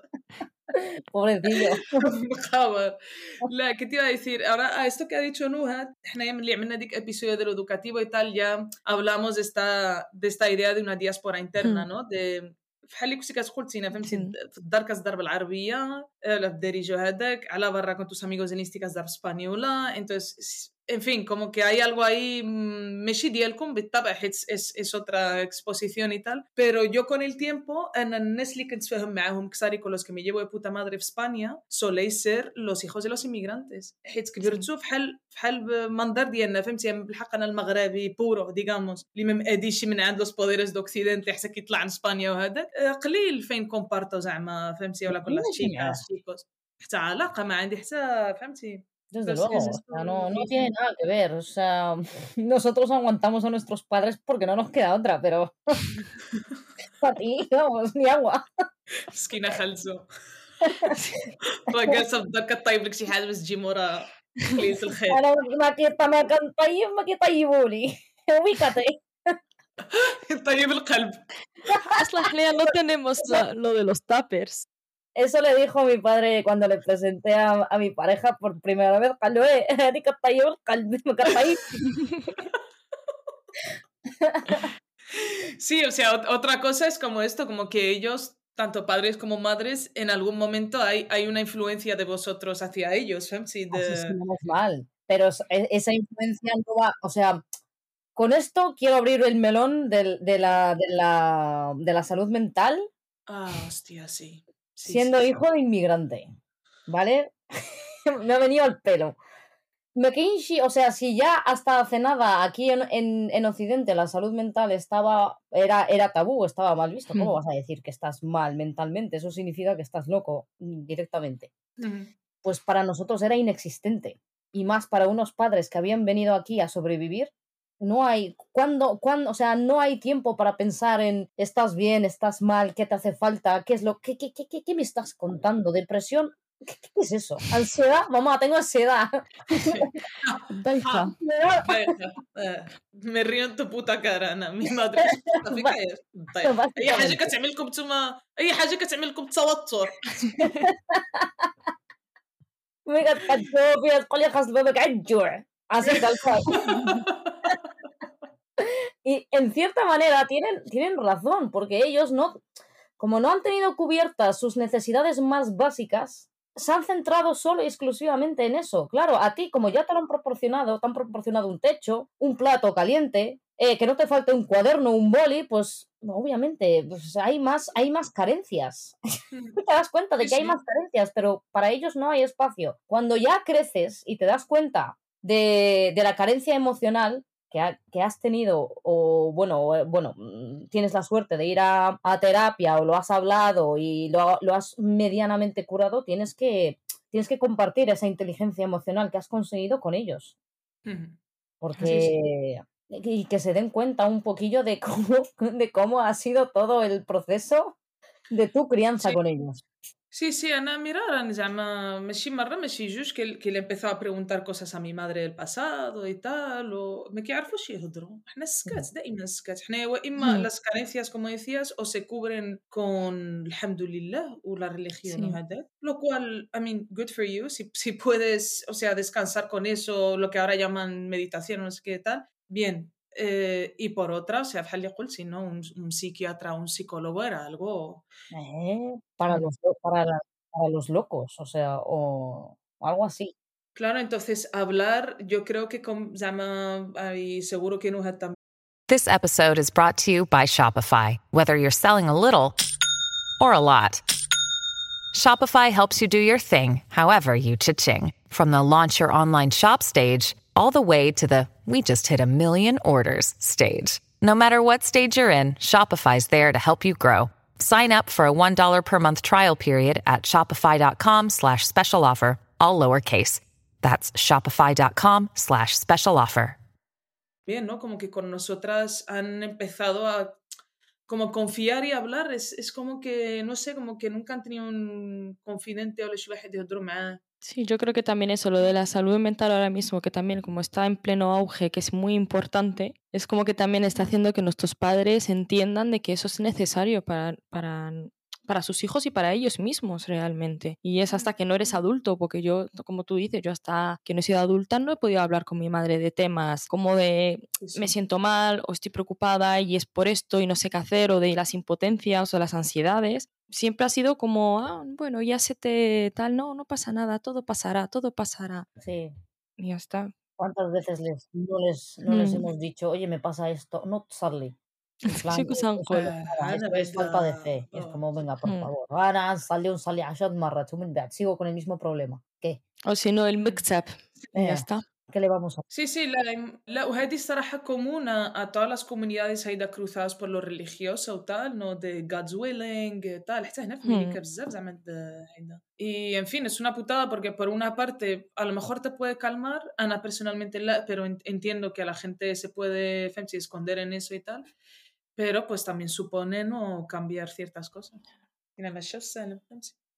Pobrecillo. La, ¿Qué te iba a decir? Ahora, a esto que ha dicho Nuha, en el episodio de lo educativo y tal, ya hablamos de esta, de esta idea de una diáspora interna, ¿no? De بحال اللي كنتي كتقول تينا فهمتي Sí. في الدار كتضرب العربيه لا في الدارجه هذاك على برا كنتوس amigos en este كتضرب اسبانيولا entonces en fin, como que hay algo ahí, mm, ماشي ديالكم بالطبع حيت es, es otra exposición y tal, pero yo con el tiempo, أنا الناس اللي كنت فاهم معاهم كسار y con los que me llevo de puta madre في España, soléis ser los hijos de los inmigrantes. حيت كبرتو بحال بحال منظر ديالنا فهمتي بالحق انا المغربي بورو ديغاموس اللي ما ماديش من عند los poderes de occidente حتى كيطلع من اسبانيا وهذاك آه، قليل فين كومبارتو زعما فهمتي ولا كل ماشي معاه. chicas chicos حتى علاقه ما عندي حتى فهمتي Desde Pues luego, es o esto sea, no, no difícil. tiene nada que ver. O sea, nosotros aguantamos a nuestros padres porque no nos queda otra, pero para ti, vamos, ni agua. مسكينه خلزو راه جالسه في الدار كطيب لك شي حاجه باش تجي مورا قليله الخير Ahora ما كي ما كان طيب ما كي طيبوا لي ubícate. طيب القلب Asla, Lea, no tenemos la- lo de los tappers. Eso le dijo mi padre cuando le presenté a, a mi pareja por primera vez. Eh. Sí, o sea, otra cosa es como esto, como que ellos, tanto padres como madres, en algún momento hay, hay una influencia de vosotros hacia ellos. ¿eh? Sí, mal, pero e-, esa influencia no va, o sea, con esto quiero abrir el melón de, la, de la, de la salud mental. Ah, hostia, sí. Sí, siendo sí. hijo de inmigrante, ¿vale? Me ha venido al pelo. McKinsey, o sea, si ya hasta hace nada aquí en, en, en Occidente la salud mental estaba, era, era tabú, estaba mal visto, ¿cómo Hmm. vas a decir que estás mal mentalmente? Eso significa que estás loco directamente. Pues para nosotros era inexistente. Y más para unos padres que habían venido aquí a sobrevivir, no hay, ¿cuándo, cuándo, o sea, no hay tiempo para pensar en estás bien, estás mal, qué te hace falta, qué es lo, qué, qué, qué, qué, qué me estás contando, depresión, ¿qué, qué es eso? ¿Ansiedad? Mamá, tengo ansiedad. Daifa. Deja, eh, me río en tu puta cara انا مي ما ادري ايش بتحط فيك إيه. طيب اي حاجه Básicamente. كتعمل لكم نتوما اي حاجه كتعمل لكم توتر ميقا تقدو فيها تقول لي خاص بابك عالجوع así tal cual. y en cierta manera tienen, tienen razón, porque ellos no, como no han tenido cubiertas sus necesidades más básicas, se han centrado solo y exclusivamente en eso. Claro, a ti, como ya te lo han proporcionado, te han proporcionado un techo, un plato caliente, eh, que no te falte un cuaderno, un boli, pues obviamente pues, hay, más, hay más carencias. te das cuenta de que hay más carencias, pero para ellos no hay espacio. Cuando ya creces y te das cuenta de, de la carencia emocional que, ha- que has tenido, o bueno, eh, bueno, mm, tienes la suerte de ir a, a terapia o lo has hablado y lo, lo has medianamente curado, tienes que, tienes que compartir esa inteligencia emocional que has conseguido con ellos. Porque. Y que se den cuenta un poquillo de cómo, de cómo ha sido todo el proceso de tu crianza Sí. con ellos. Sí, sí, Ana, mira, ahora llama Meshi Marra, que, que le empezó a preguntar cosas a mi madre del pasado y tal, o me quedarfo si otro. Ima, las carencias, como decías, o se cubren con alhamdulillah o la religión, sí. lo cual, I mean, good for you, si, si puedes, o sea, descansar con eso, lo que ahora llaman meditación, no sé qué tal, bien, Eh, y por otra, o sea, si no, un, un psiquiatra un psicólogo era algo... Eh, para, los, para, para los locos, o sea, o, algo así. Claro, entonces hablar, yo creo que llama, y seguro que nos también. This episode is brought to you by Shopify. Whether you're selling a little or a lot, Shopify helps you do your thing, however you cha-ching. From the launch your online shop stage, all the way to the we just hit a million orders stage. No matter what stage you're in, Shopify's there to help you grow. Sign up for a $1 per month trial period at shopify.com slash special offer, all lowercase. That's shopify.com slash special offer. Bien, ¿no? Como que con nosotras han empezado a como confiar y hablar. Es, es como que, no sé, como que nunca han tenido un confidente o le de otro más. Sí, yo creo que también eso, lo de la salud mental ahora mismo, que también como está en pleno auge, que es muy importante, es como que también está haciendo que nuestros padres entiendan de que eso es necesario para, para, para sus hijos y para ellos mismos realmente. Y es hasta que no eres adulto, porque yo, como tú dices, yo hasta que no he sido adulta no he podido hablar con mi madre de temas como de me siento mal o estoy preocupada y es por esto y no sé qué hacer, o de las impotencias o las ansiedades siempre ha sido como, ah, bueno, ya se te tal, no, no pasa nada, todo pasará, todo pasará. Sí. Y ya está. ¿Cuántas veces les, no, les, no les mm. hemos dicho, oye, me pasa esto? No, Charlie. En plan, es, es falta de fe. Es como, venga, por mm. favor. Ahora sale un sale a sigo con el mismo problema. ¿Qué? O si no, el mix-up. Ya eh. está. ¿Qué le vamos a Sí, sí, la, la وهذه الصراحة común a, a todas las comunidades هيدا cruzadas por lo religioso tal, ¿no? De God's willing tal, حتى هنا في أمريكا بزاف زعما هيدا. Y en fin, es una putada porque por una parte a lo mejor te puede calmar, Ana personalmente la, pero entiendo que a la gente se puede femsi, esconder en eso y tal, pero pues también supone no cambiar ciertas cosas.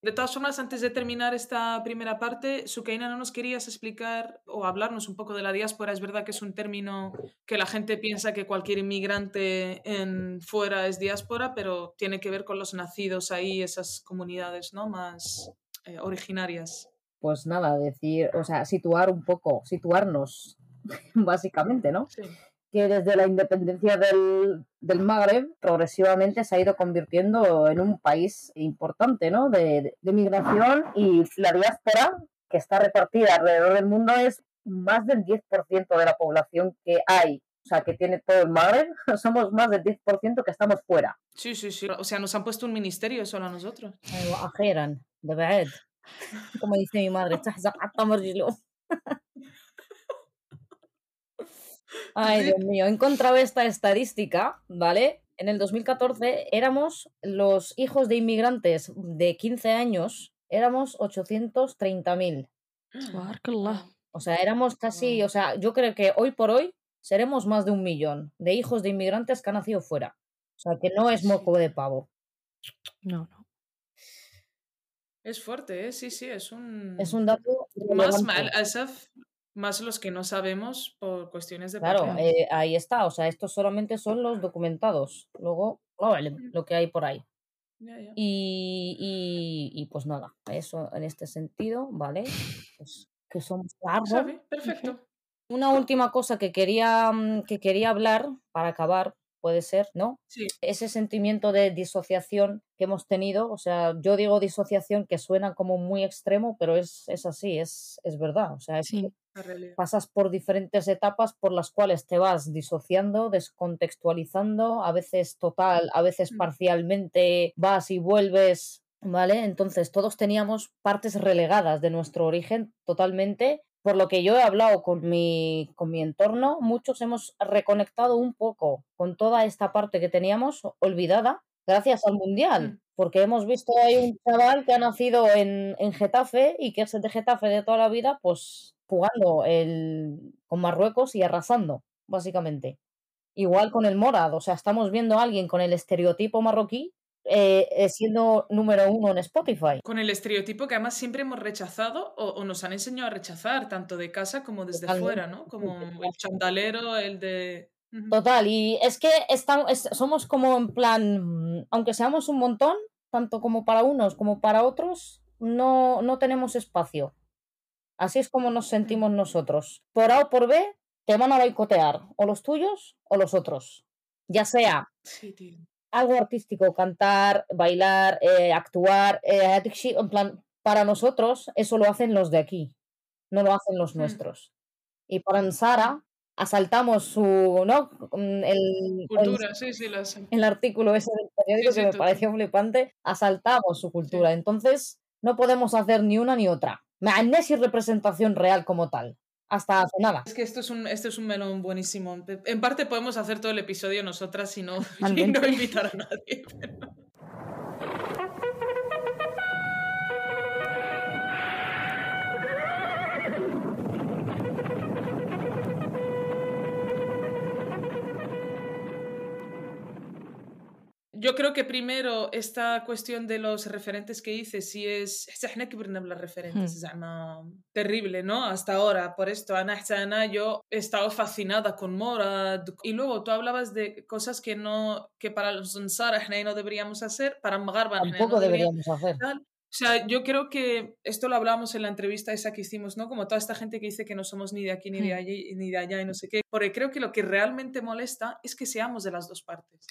De todas formas, antes de terminar esta primera parte, Sukeina, ¿no nos querías explicar o hablarnos un poco de la diáspora? Es verdad que es un término que la gente piensa que cualquier inmigrante en fuera es diáspora, pero tiene que ver con los nacidos ahí, esas comunidades ¿no? más eh, originarias. Pues nada, decir, o sea, situar un poco, situarnos, básicamente, ¿no? Sí que desde la independencia del, del, Magreb progresivamente se ha ido convirtiendo en un país importante ¿no? de, de, migración y la diáspora que está repartida alrededor del mundo es más del 10% de la población que hay. O sea, que tiene todo el Magreb, somos más del 10% que estamos fuera. Sí, sí, sí. O sea, nos han puesto un ministerio solo a nosotros. Ajeran, de verdad. Como dice mi madre, Ay, Dios mío, he encontrado esta estadística, ¿vale? En el 2014 éramos los hijos de inmigrantes de 15 años, éramos 830.000. O sea, éramos casi, o sea, yo creo que hoy por hoy seremos más de un millón de hijos de inmigrantes que han nacido fuera. O sea, que no es moco de pavo. No, no. Es fuerte, ¿eh? Sí, sí, es un... Es un dato... Más mal, más los que no sabemos por cuestiones de... Claro, eh, ahí está, o sea, estos solamente son los documentados, luego lo que hay por ahí. Y, y, pues nada, eso en este sentido, ¿vale? Pues que somos largos. Perfecto. Una última cosa que quería, mm, que quería hablar para acabar, puede ser, ¿no? Sí. Ese sentimiento de disociación que hemos tenido, o sea, yo digo disociación que suena como muy extremo, pero es, es así, es, es verdad, o sea, es sí pasas por diferentes etapas por las cuales te vas disociando, descontextualizando, a veces total, a veces mm. parcialmente, vas y vuelves, ¿vale? Entonces todos teníamos partes relegadas de nuestro origen totalmente. Por lo que yo he hablado con mi, con mi entorno, muchos hemos reconectado un poco con toda esta parte que teníamos olvidada gracias al Mundial, mm. porque hemos visto ahí un chaval que ha nacido en, en Getafe y que es de Getafe de toda la vida, pues jugando el, con Marruecos y arrasando, básicamente. Igual con el Morad, o sea, estamos viendo a alguien con el estereotipo marroquí eh, eh, siendo número uno en Spotify. Con el estereotipo que además siempre hemos rechazado o, nos han enseñado a rechazar, tanto de casa como desde fuera, ¿no? Como el chandalero, el de... Total, y es que estamos, somos como en plan, aunque seamos un montón, tanto como para unos como para otros, no, no tenemos espacio. Así es como nos sentimos nosotros. Por A o por B, te van a boicotear o los tuyos o los otros. Ya sea Sí, tío. algo artístico, cantar, bailar, eh, actuar, eh, en plan, para nosotros eso lo hacen los de aquí, no lo hacen los Hmm. nuestros. Y para Ansara asaltamos su, ¿no? Mm, El, el, Cultura, sí, sí, las... el artículo ese del periódico Sí, que me total. pareció flipante, asaltamos su cultura. Entonces, no podemos hacer ni una ni otra. No hay representación real como tal. Hasta hace nada. Es que esto es, un, esto es un melón buenísimo. En parte podemos hacer todo el episodio nosotras y no, y no invitar a nadie. pero- yo creo que primero esta cuestión de los referentes que hice, si es... las referentes, terrible, ¿no? Hasta ahora, por esto, Ana, Ana, yo he estado fascinada con Morad. Y luego tú hablabas de cosas que no, que para los Ansar no deberíamos hacer, para Mgarban Tampoco deberíamos hacer. O sea, yo creo que esto lo hablábamos en la entrevista esa que hicimos, ¿no? Como toda esta gente que dice que no somos ni de aquí, ni de allí, ni de allá, y no sé qué. Porque creo que lo que realmente molesta es que seamos de las dos partes.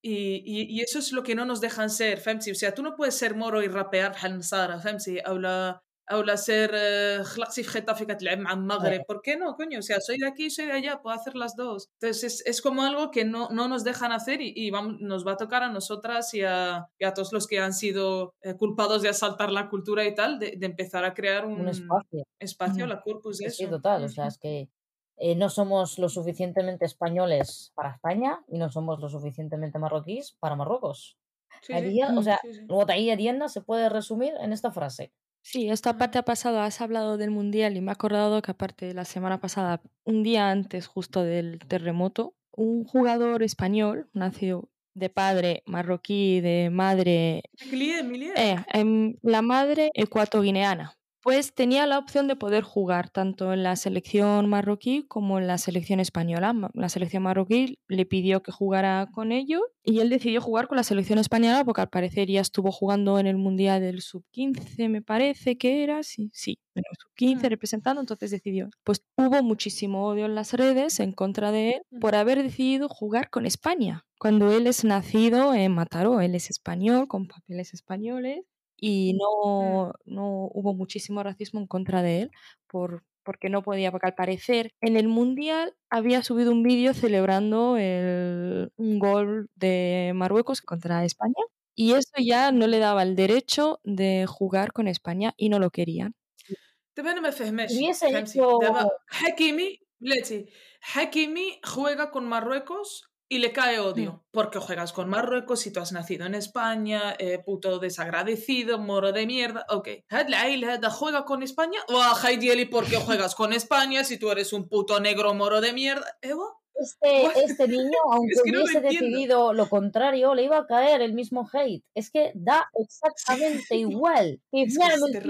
Y, eso es lo que no nos dejan ser, Femsi. O sea, tú no puedes ser moro y rapear Hamsara, Femsi, habla أو لا أو لا ser eh, خلقتي في خطافي كتلعب مع المغرب ¿por qué no coño? O sea, soy de aquí soy de allá puedo hacer las dos entonces es, es como algo que no, no nos dejan hacer y, y vamos, nos va a tocar a nosotras y a, y a todos los que han sido eh, culpados de asaltar la cultura y tal de, de empezar a crear un, Un espacio. espacio Ujú. la corpus de Sí, sí, eso total. O sea, es que eh, no somos lo suficientemente españoles para España y no somos lo suficientemente marroquíes para Marruecos. Sí, sí. Haría- o Mm. sea, Sí, sí. Wataí Diana se puede resumir en esta frase. Sí, esta parte ha pasado, has hablado del mundial y me he acordado que aparte la semana pasada, un día antes justo del terremoto, un jugador español, nacido de padre marroquí, de madre, eh, em, la madre ecuatoguineana, pues tenía la opción de poder jugar tanto en la selección marroquí como en la selección española. La selección marroquí le pidió que jugara con ellos y él decidió jugar con la selección española porque al parecer ya estuvo jugando en el Mundial del Sub-15, me parece que era, sí, sí, en el Sub-15 Mm. representando, entonces decidió. Pues hubo muchísimo odio en las redes en contra de él Mm. por haber decidido jugar con España, cuando él es nacido en Mataró, él es español, con papeles españoles y no, no hubo muchísimo racismo en contra de él por, porque no podía, porque al parecer en el Mundial había subido un vídeo celebrando el, un gol de Marruecos contra España y eso ya no le daba el derecho de jugar con España y no lo querían. دابا انا ما فهماش Hubiese فهمتي hecho- دابا حكيمي بلاتي حكيمي juega con Marruecos y le cae odio mm. porque juegas con Marruecos y tú has nacido en España, eh, puto desagradecido, moro de mierda. Ok, juega con España o a Heidi porque juegas con España si tú eres un puto negro moro de mierda. ¿Evo? Este, este niño, aunque es que no hubiese decidido lo contrario, le iba a caer el mismo hate. Es que da exactamente igual. Y finalmente,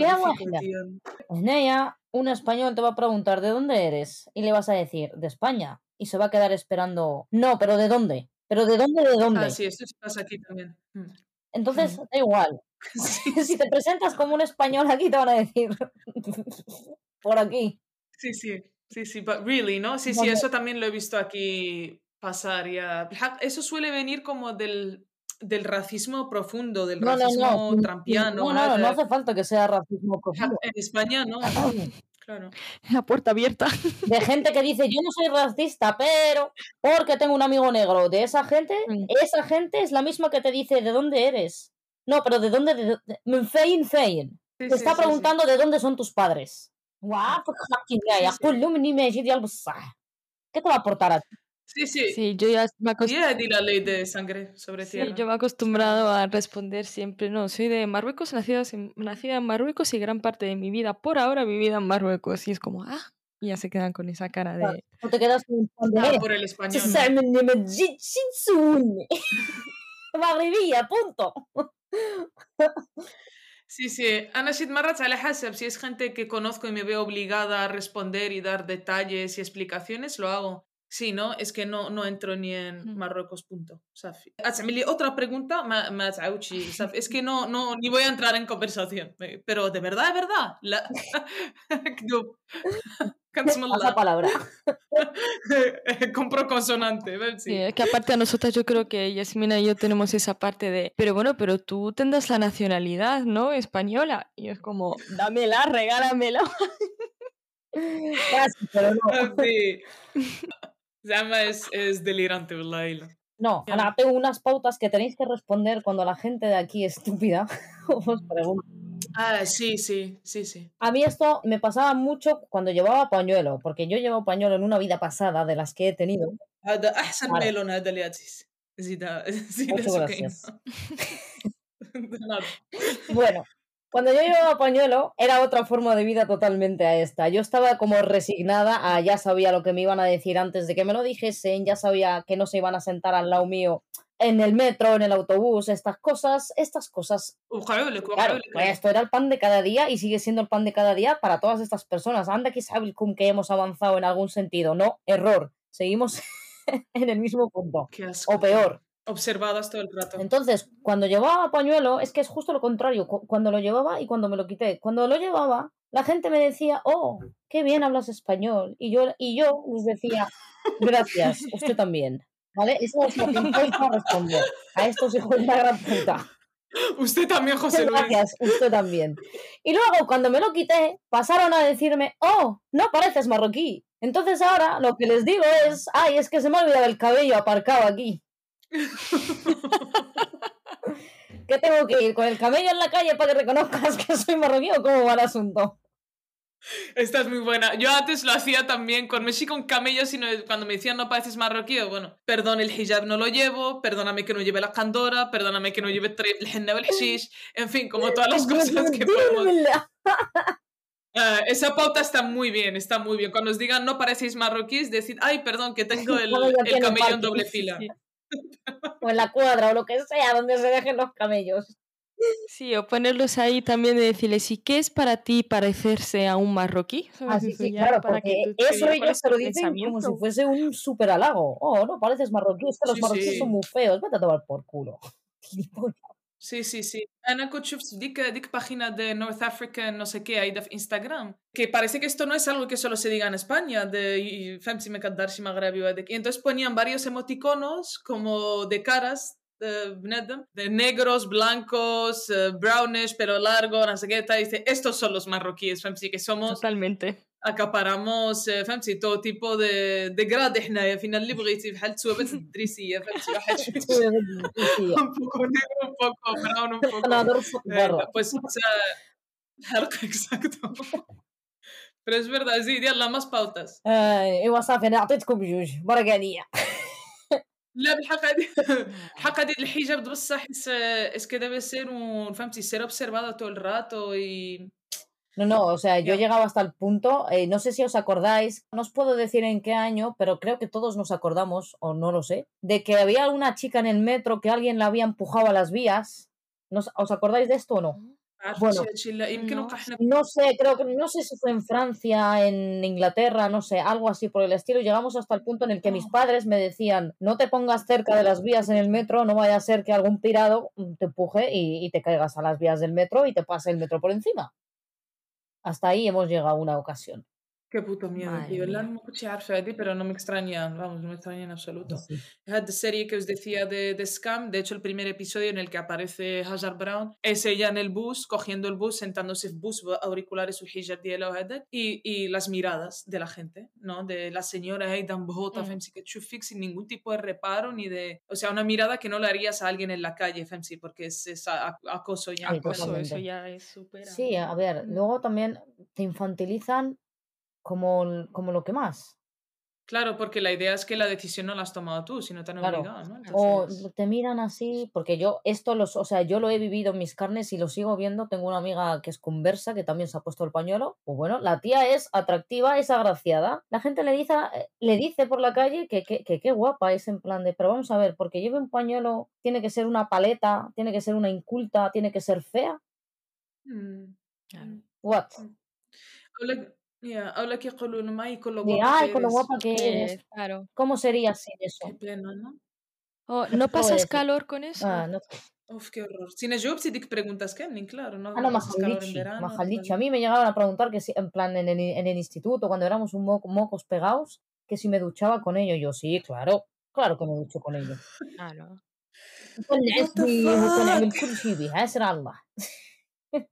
Neya, un español te va a preguntar de dónde eres y le vas a decir de España y se va a quedar esperando. No, pero ¿de dónde? ¿Pero de dónde? ¿De dónde? Ah, sí, eso pasa aquí también. Mm. Entonces, mm. da igual. Si te presentas como un español aquí, te van a decir por aquí. Sí, sí, sí, sí, but really, ¿no? Sí, sí, eso también lo he visto aquí pasar ya. Eso suele venir como del, del racismo profundo, del racismo trampiano. No, no, no hace falta que sea racismo profundo. En España, ¿no? Claro. La puerta abierta. De gente que dice, yo no soy racista, pero porque tengo un amigo negro. De esa gente, mm. esa gente es la misma que te dice, ¿de dónde eres? No, pero ¿de dónde? De... Fein, fein. Te está preguntando de dónde son tus padres. ¿Qué te va a aportar a ti? Sí, sí. Sí, yo ya me acostumbrado. Di la ley de sangre sobre tierra. Sí, yo me he acostumbrado a responder siempre, no, soy de Marruecos, nacida, nacida en Marruecos y gran parte de mi vida por ahora vivida en Marruecos. Y es como, ah, y ya se quedan con esa cara de. No te quedas con el ah, por el español. punto. Sí, sí. Anashid Marrach Alehasab, si es gente que conozco y me veo obligada a responder y dar detalles y explicaciones, lo hago. Sí, ¿no? Es que no, no entro ni en Marruecos, punto. ¿sabes? Otra pregunta, ¿sabes? es que no, no, ni voy a entrar en conversación, eh, pero de verdad, de verdad. La... Esa palabra. Compro consonante. Sí. sí. es que aparte a nosotras yo creo que Yasmina y yo tenemos esa parte de, pero bueno, pero tú tendrás la nacionalidad, ¿no? Española. Y es como, dámela, regálamela. Casi, pero no. Ah, sí. Zama es, es delirante, ¿verdad? No, Ana, tengo unas pautas que tenéis que responder cuando la gente de aquí estúpida os pregunta. Ah, sí, sí, sí, sí. A mí esto me pasaba mucho cuando llevaba pañuelo, porque yo llevaba pañuelo en una vida pasada de las que he tenido. Ah, ah, Muchas gracias. bueno, cuando yo llevaba pañuelo, era otra forma de vida totalmente a esta. Yo estaba como resignada a ya sabía lo que me iban a decir antes de que me lo dijesen, ya sabía que no se iban a sentar al lado mío en el metro, en el autobús, estas cosas, estas cosas. Claro, pues, esto era el pan de cada día y sigue siendo el pan de cada día para todas estas personas. Anda que sabe que hemos avanzado en algún sentido. No, error. Seguimos en el mismo punto. O peor. Observadas todo el rato. Entonces, cuando llevaba pañuelo, es que es justo lo contrario, cu- cuando lo llevaba y cuando me lo quité. Cuando lo llevaba, la gente me decía, oh, qué bien hablas español. Y yo, y yo les decía, gracias, usted también. ¿Vale? Eso es lo que intento responder a estos hijos de la gran puta. Usted también, José Luis. Gracias, usted también. Y luego, cuando me lo quité, pasaron a decirme, oh, no pareces marroquí. Entonces ahora lo que les digo es, ay, es que se me ha olvidado el cabello aparcado aquí. ¿Qué tengo que ir con el camello en la calle para que reconozcas que soy marroquí o cómo va el asunto? Esta es muy buena. Yo antes lo hacía también con Messi con camellos y no- cuando me decían no pareces marroquí, bueno, perdón, el hijab no lo llevo, perdóname que no lleve la candora, perdóname que no lleve el hashish, en fin, como todas las cosas que podemos. Ah, esa pauta está muy bien, está muy bien. Cuando os digan no parecéis marroquíes, decid, ay, perdón, que tengo el, Camello el camello en doble fila. O en la cuadra o lo que sea, donde se dejen los camellos. Sí, o ponerlos ahí también de decirles, ¿y qué es para ti parecerse a un marroquí? Así sí, claro, para porque eso ellos tu lo dicen como si fuese un súper halago. Oh, no, pareces marroquí, es que los Sí, marroquíes sí. son muy feos, vete a tomar por culo. Sí, sí, sí. Ana Kuchufs, pues, dic, dic página de North African, no sé qué, ahí de Instagram. Que parece que esto no es algo que solo se diga en España, de Femsi Mekaddarshi Maghrebi Y entonces ponían varios emoticonos como de caras de, de negros, blancos, eh, brownish, pero largo, no sé qué, y dice, estos son los marroquíes, Femsi, que somos... Totalmente أكاباراموس فهمتي؟ تو تيبو دي, دي حنايا فينا اللي بغيتي بحال التوابات الدريسية فهمتي؟ واحد إيه، آه، حرقك ساكتو فريش برد أزيد يلا ماس باوتاس آه، إيوا صافي أنا عطيتكم جوج ليا لا بالحق هادي الحق هادي الحجاب بصح اسكو دابا سير فهمتي سير أوبسيرفادو طول الرات No, no, o sea, yo he llegado hasta el punto, eh, no sé si os acordáis, no os puedo decir en qué año, pero creo que todos nos acordamos, o no lo sé, de que había una chica en el metro que alguien la había empujado a las vías. ¿Os acordáis de esto o no? Bueno, no sé, creo que no sé si fue en Francia, en Inglaterra, no sé, algo así por el estilo. Llegamos hasta el punto en el que mis padres me decían, no te pongas cerca de las vías en el metro, no vaya a ser que algún pirado te empuje y te caigas a las vías del metro y te pase el metro por encima. Hasta ahí hemos llegado una ocasión. Qué puto miedo, Madre tío. No escuché harfe de pero no me extrañan, vamos, no me extrañan en absoluto. Sí. La serie que os decía de, de, Scam, de hecho, el primer episodio en el que aparece Hazard Brown es ella en el bus, cogiendo el bus, sentándose en bus, auriculares, su hijab y, y las miradas de la gente, ¿no? De la señora Aidan Bota, mm. Femsi, que chufix sin ningún tipo de reparo ni de. O sea, una mirada que no le harías a alguien en la calle, Femsi, porque es, es acoso ya. Acoso, eso ya es súper. Sí, a ver, luego también te infantilizan como, como lo que más. Claro, porque la idea es que la decisión no la has tomado tú, sino te han obligado, ¿no? O te miran así, porque yo esto los, o sea, yo lo he vivido en mis carnes y lo sigo viendo. Tengo una amiga que es conversa que también se ha puesto el pañuelo. Pues bueno, la tía es atractiva, es agraciada. La gente le dice, eh, le dice por la calle que qué que, guapa es en plan de, pero vamos a ver, porque lleve un pañuelo, tiene que ser una paleta, tiene que ser una inculta, tiene que ser fea. Mm, mm, What? Mm. Yeah, ahora que con y con lo guapa que guapa claro. ¿Cómo sería sin eso? ¿no? Oh, ¿No pasas calor con eso? Ah, no. Uf, qué horror. Sin yo que preguntas que claro, ¿no? Ah, no, A mí me llegaban a preguntar que si, en plan, en el, instituto, cuando éramos un mo mocos pegados, que si me duchaba con ellos. Yo, sí, claro, claro que me ducho con ellos.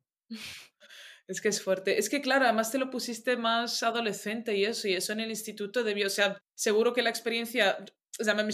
Es que es fuerte. Es que, claro, además te lo pusiste más adolescente y eso, y eso en el instituto debió, o sea, seguro que la experiencia, o sea, me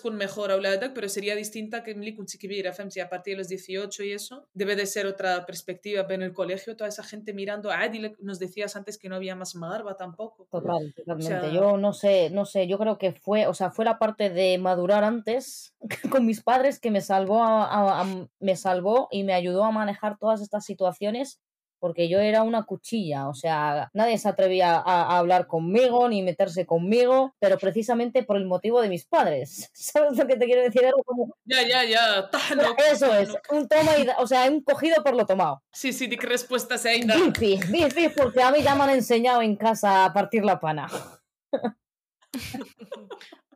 con mejor aula pero sería distinta que en que viera si a partir de los 18 y eso, debe de ser otra perspectiva, pero en el colegio toda esa gente mirando a Adil, nos decías antes que no había más marva tampoco. Total, totalmente. Yo no sé, no sé, yo creo que fue, o sea, fue la parte de madurar antes con mis padres que me salvó, a, me salvó y me ayudó a manejar todas estas situaciones porque yo era una cuchilla, o sea, nadie se atrevía a, a hablar conmigo ni meterse conmigo, pero precisamente por el motivo de mis padres. ¿Sabes lo que te quiero decir? Era como, Ya, ya, ya, eso es, un toma y da- o sea, un cogido por lo tomado. Sí, sí, di que respuesta se ainda. Bifi, bifi, porque a mí ya me han enseñado en casa a partir la pana.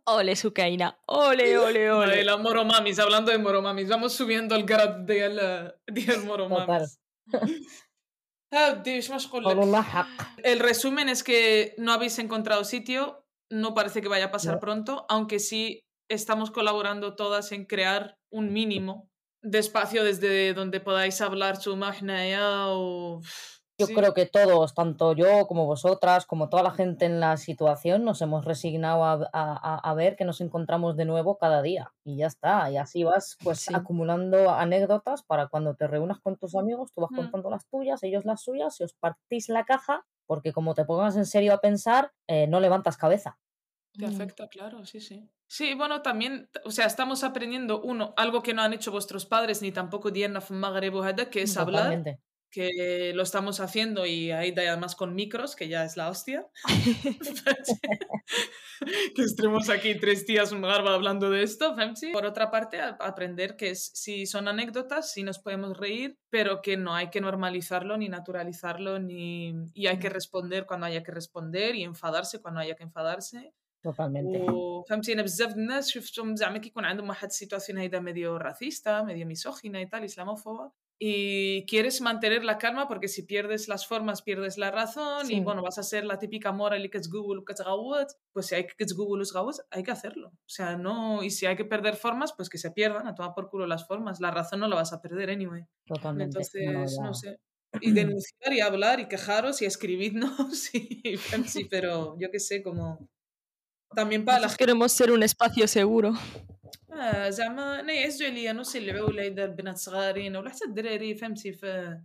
Ole, Sukaina. Ole, ole, ole. El moromamis, hablando de moromamis, vamos subiendo el grad del, del moromamis. Ah, El resumen es que no habéis encontrado sitio, no parece que vaya a pasar No. pronto, aunque sí estamos colaborando todas en crear un mínimo de espacio desde donde podáis hablar su magna o... Yo Sí. creo que todos, tanto yo como vosotras, como toda la gente en la situación, nos hemos resignado a, a- a- ver que nos encontramos de nuevo cada día. Y ya está. Y así vas pues Sí. acumulando anécdotas para cuando te reúnas con tus amigos, tú vas Mm. contando las tuyas, ellos las suyas, y os partís la caja, porque como te pongas en serio a pensar, eh, no levantas cabeza. Te Mm. afecta, claro, sí, sí. Sí, bueno, también, o sea, estamos aprendiendo, uno, algo que no han hecho vuestros padres, ni tampoco Diana Magreb o Hada, que es hablar, Totalmente que lo estamos haciendo y ahí además con micros, que ya es la hostia. que estemos aquí tres días un garba hablando de esto, ¿fahmti? Por otra parte, a- aprender que es, si son anécdotas, si nos podemos reír, pero que no hay que normalizarlo ni naturalizarlo, ni, y hay que responder cuando haya que responder y enfadarse cuando haya que enfadarse. Totalmente. وفهمتي انا بزاف د الناس شفتهم زعما كيكون عندهم واحد السيتواسيون هيدا medio racista medio misógina y tal islamófoba y quieres mantener la calma porque si pierdes las formas, pierdes la razón sí. y bueno, vas a ser la típica moral y que es Google, que es Gawat, pues si hay que es Google, hay que hacerlo. O sea, no, y si hay que perder formas, pues que se pierdan, a tomar por culo las formas, la razón no la vas a perder anyway. Totalmente. Entonces, no, no sé. Y denunciar y hablar y quejaros y escribirnos y, sí, pero yo qué sé, como también para Nosotros. Queremos ser un espacio seguro. آه زعما أنا يعزو عليا نوصل ولا إذا البنات صغارين ولا حتى الدراري فهمتي؟ في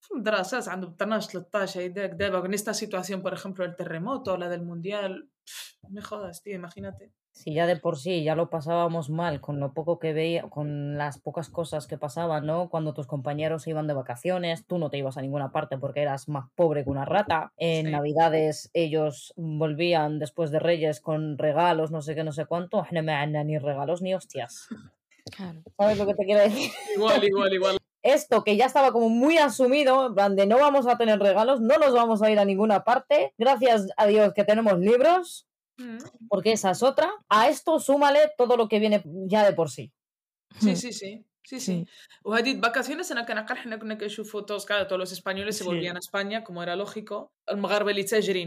في المدرسات عندهم 12 13 هيداك دابا نيستا سيتواسيون باغ إكزومبل التريموتو ولا المونديال مي خلاص تي ماخيناتي Si ya de por sí ya lo pasábamos mal con lo poco que veía, con las pocas cosas que pasaban, ¿no? Cuando tus compañeros se iban de vacaciones, tú no te ibas a ninguna parte porque eras más pobre que una rata. En Sí. Navidades ellos volvían después de Reyes con regalos, no sé qué, no sé cuánto. No me dan ni regalos ni hostias. Claro. ¿Sabes lo que te quiero decir? igual igual igual Esto que ya estaba como muy asumido, en plan de no vamos a tener regalos, no nos vamos a ir a ninguna parte. Gracias a Dios que tenemos libros. Mm. porque esa es otra. A esto súmale todo lo que viene ya de por sí. Sí, sí, sí. Sí, sí. sí. vacaciones en aquella que fotos, claro, todos los españoles se volvían a España, como era lógico. El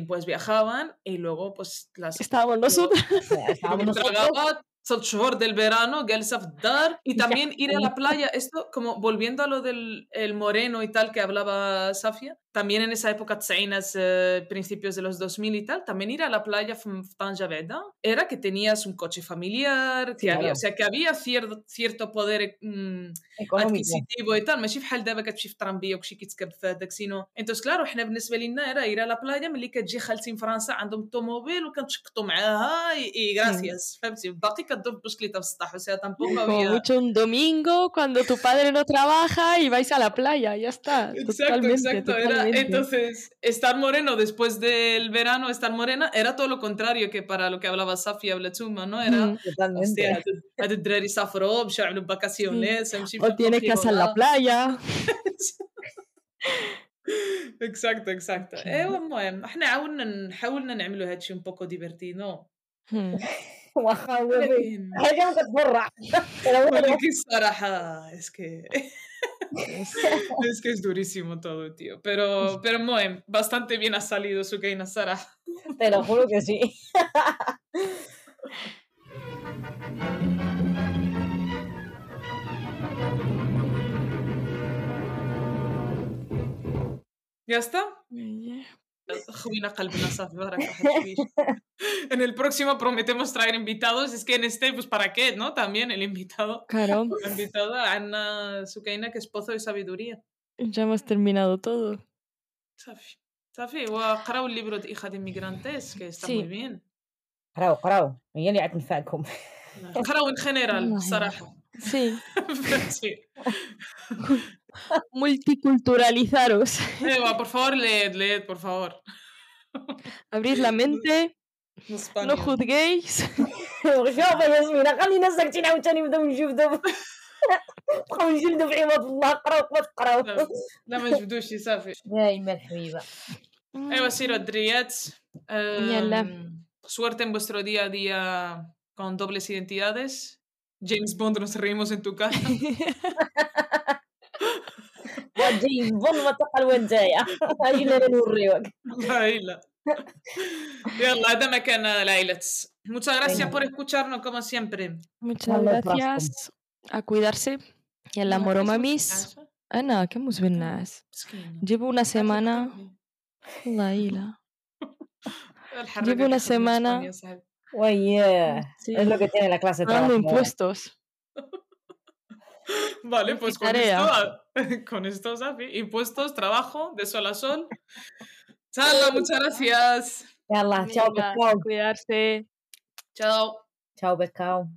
pues viajaban y luego, pues las. Estábamos nosotros. Estábamos nosotros Tragaba ثلاث شهور del verano جالسة في الدار y también ir a la playa esto como volviendo a lo del el moreno y tal que hablaba Safia también en esa época tsaínas eh, principios de los 2000 y tal también ir a la playa في في طنجة بعدا era que tenías un coche familiar que Claro. había o sea que había cierto cierto poder mm, económico. adquisitivo y tal ماشي بحال دابا كتمشي في طرامبيه وكلشي كيتكب في هذاك سينو انتوس كلارو حنا بالنسبه لنا era ir a la playa ملي كتجي خالتي من فرنسا عندهم الطوموبيل وكنتشقطوا معاها اي غراسياس فهمتي باقي كدور بالبسكليته في السطح o sea tampoco Como había mucho un domingo cuando tu padre no trabaja y vais a la playa, ya está. Exacto, totalmente, exacto. Era, totalmente. entonces, estar moreno después del verano, estar morena, era todo lo contrario que para lo que hablaba Safia o Lechuma, ¿no? Era, Mm. Totalmente. hostia, هاد الدراري سافروا مشاو عملوا vacaciones امشي O tienes casa en la playa. اكزاكتو اكزاكتو ايوا المهم احنا عاولنا حاولنا نعملوا هادشي un poco divertido Hmm. Guaja, güey. ولكن حاجة ما تتفرع pero bueno ولكن الصراحة es que es que es durísimo todo, tío. Pero, pero muy, bastante bien ha salido su Keina Sara. te lo juro que sí ¿Ya está? Yeah. Juina قلبنا صافي بارك الله فيك. En el próximo prometemos traer invitados. Es que en este, pues para qué, ¿no? También el invitado. Claro, La invitada Ana Sukeina, que es pozo de sabiduría. ya hemos terminado todo. Safi. Safi, وقرأوا el libro de Hija de Inmigrantes, que está Sí. muy bien. قراو قراو هي اللي عتنفعكم قرأوا en general, والله. صراحة. Sí, sí. multiculturalizaros. Eva, por favor, leed, leed, por favor. Abrid la mente, no Español. juzguéis. شوف يا ياسمين خلينا ساكتين عاوتاني نبداو نجبدوا بقاو نجلدوا في عباد الله قراو ما تقراو لا, لا ما جبدوش صافي يا يما الحبيبه ايوه سيروا الدريات يلا. Em, suerte en vuestro día a día con dobles identidades James Bond nos reímos en tu cara يا جيمس بون ما تقل وين جايه اجينا نوريوك لا إله. يلا هذا مكان العيلة muchas gracias Venga. por escucharnos como siempre Muchas Vale, gracias. A cuidarse. Y en la moromamis. أنا كم بالناس llevo una semana والله إله Llevo una semana- وياه Sí. es lo que tiene la clase de pagando trabajo impuestos. Vale, pues con esto, con esto, Safi, impuestos, trabajo, de sol a sol. Charla, muchas gracias. Charla, chao, pescado. Cuidarse. Chao. Chao, pescado.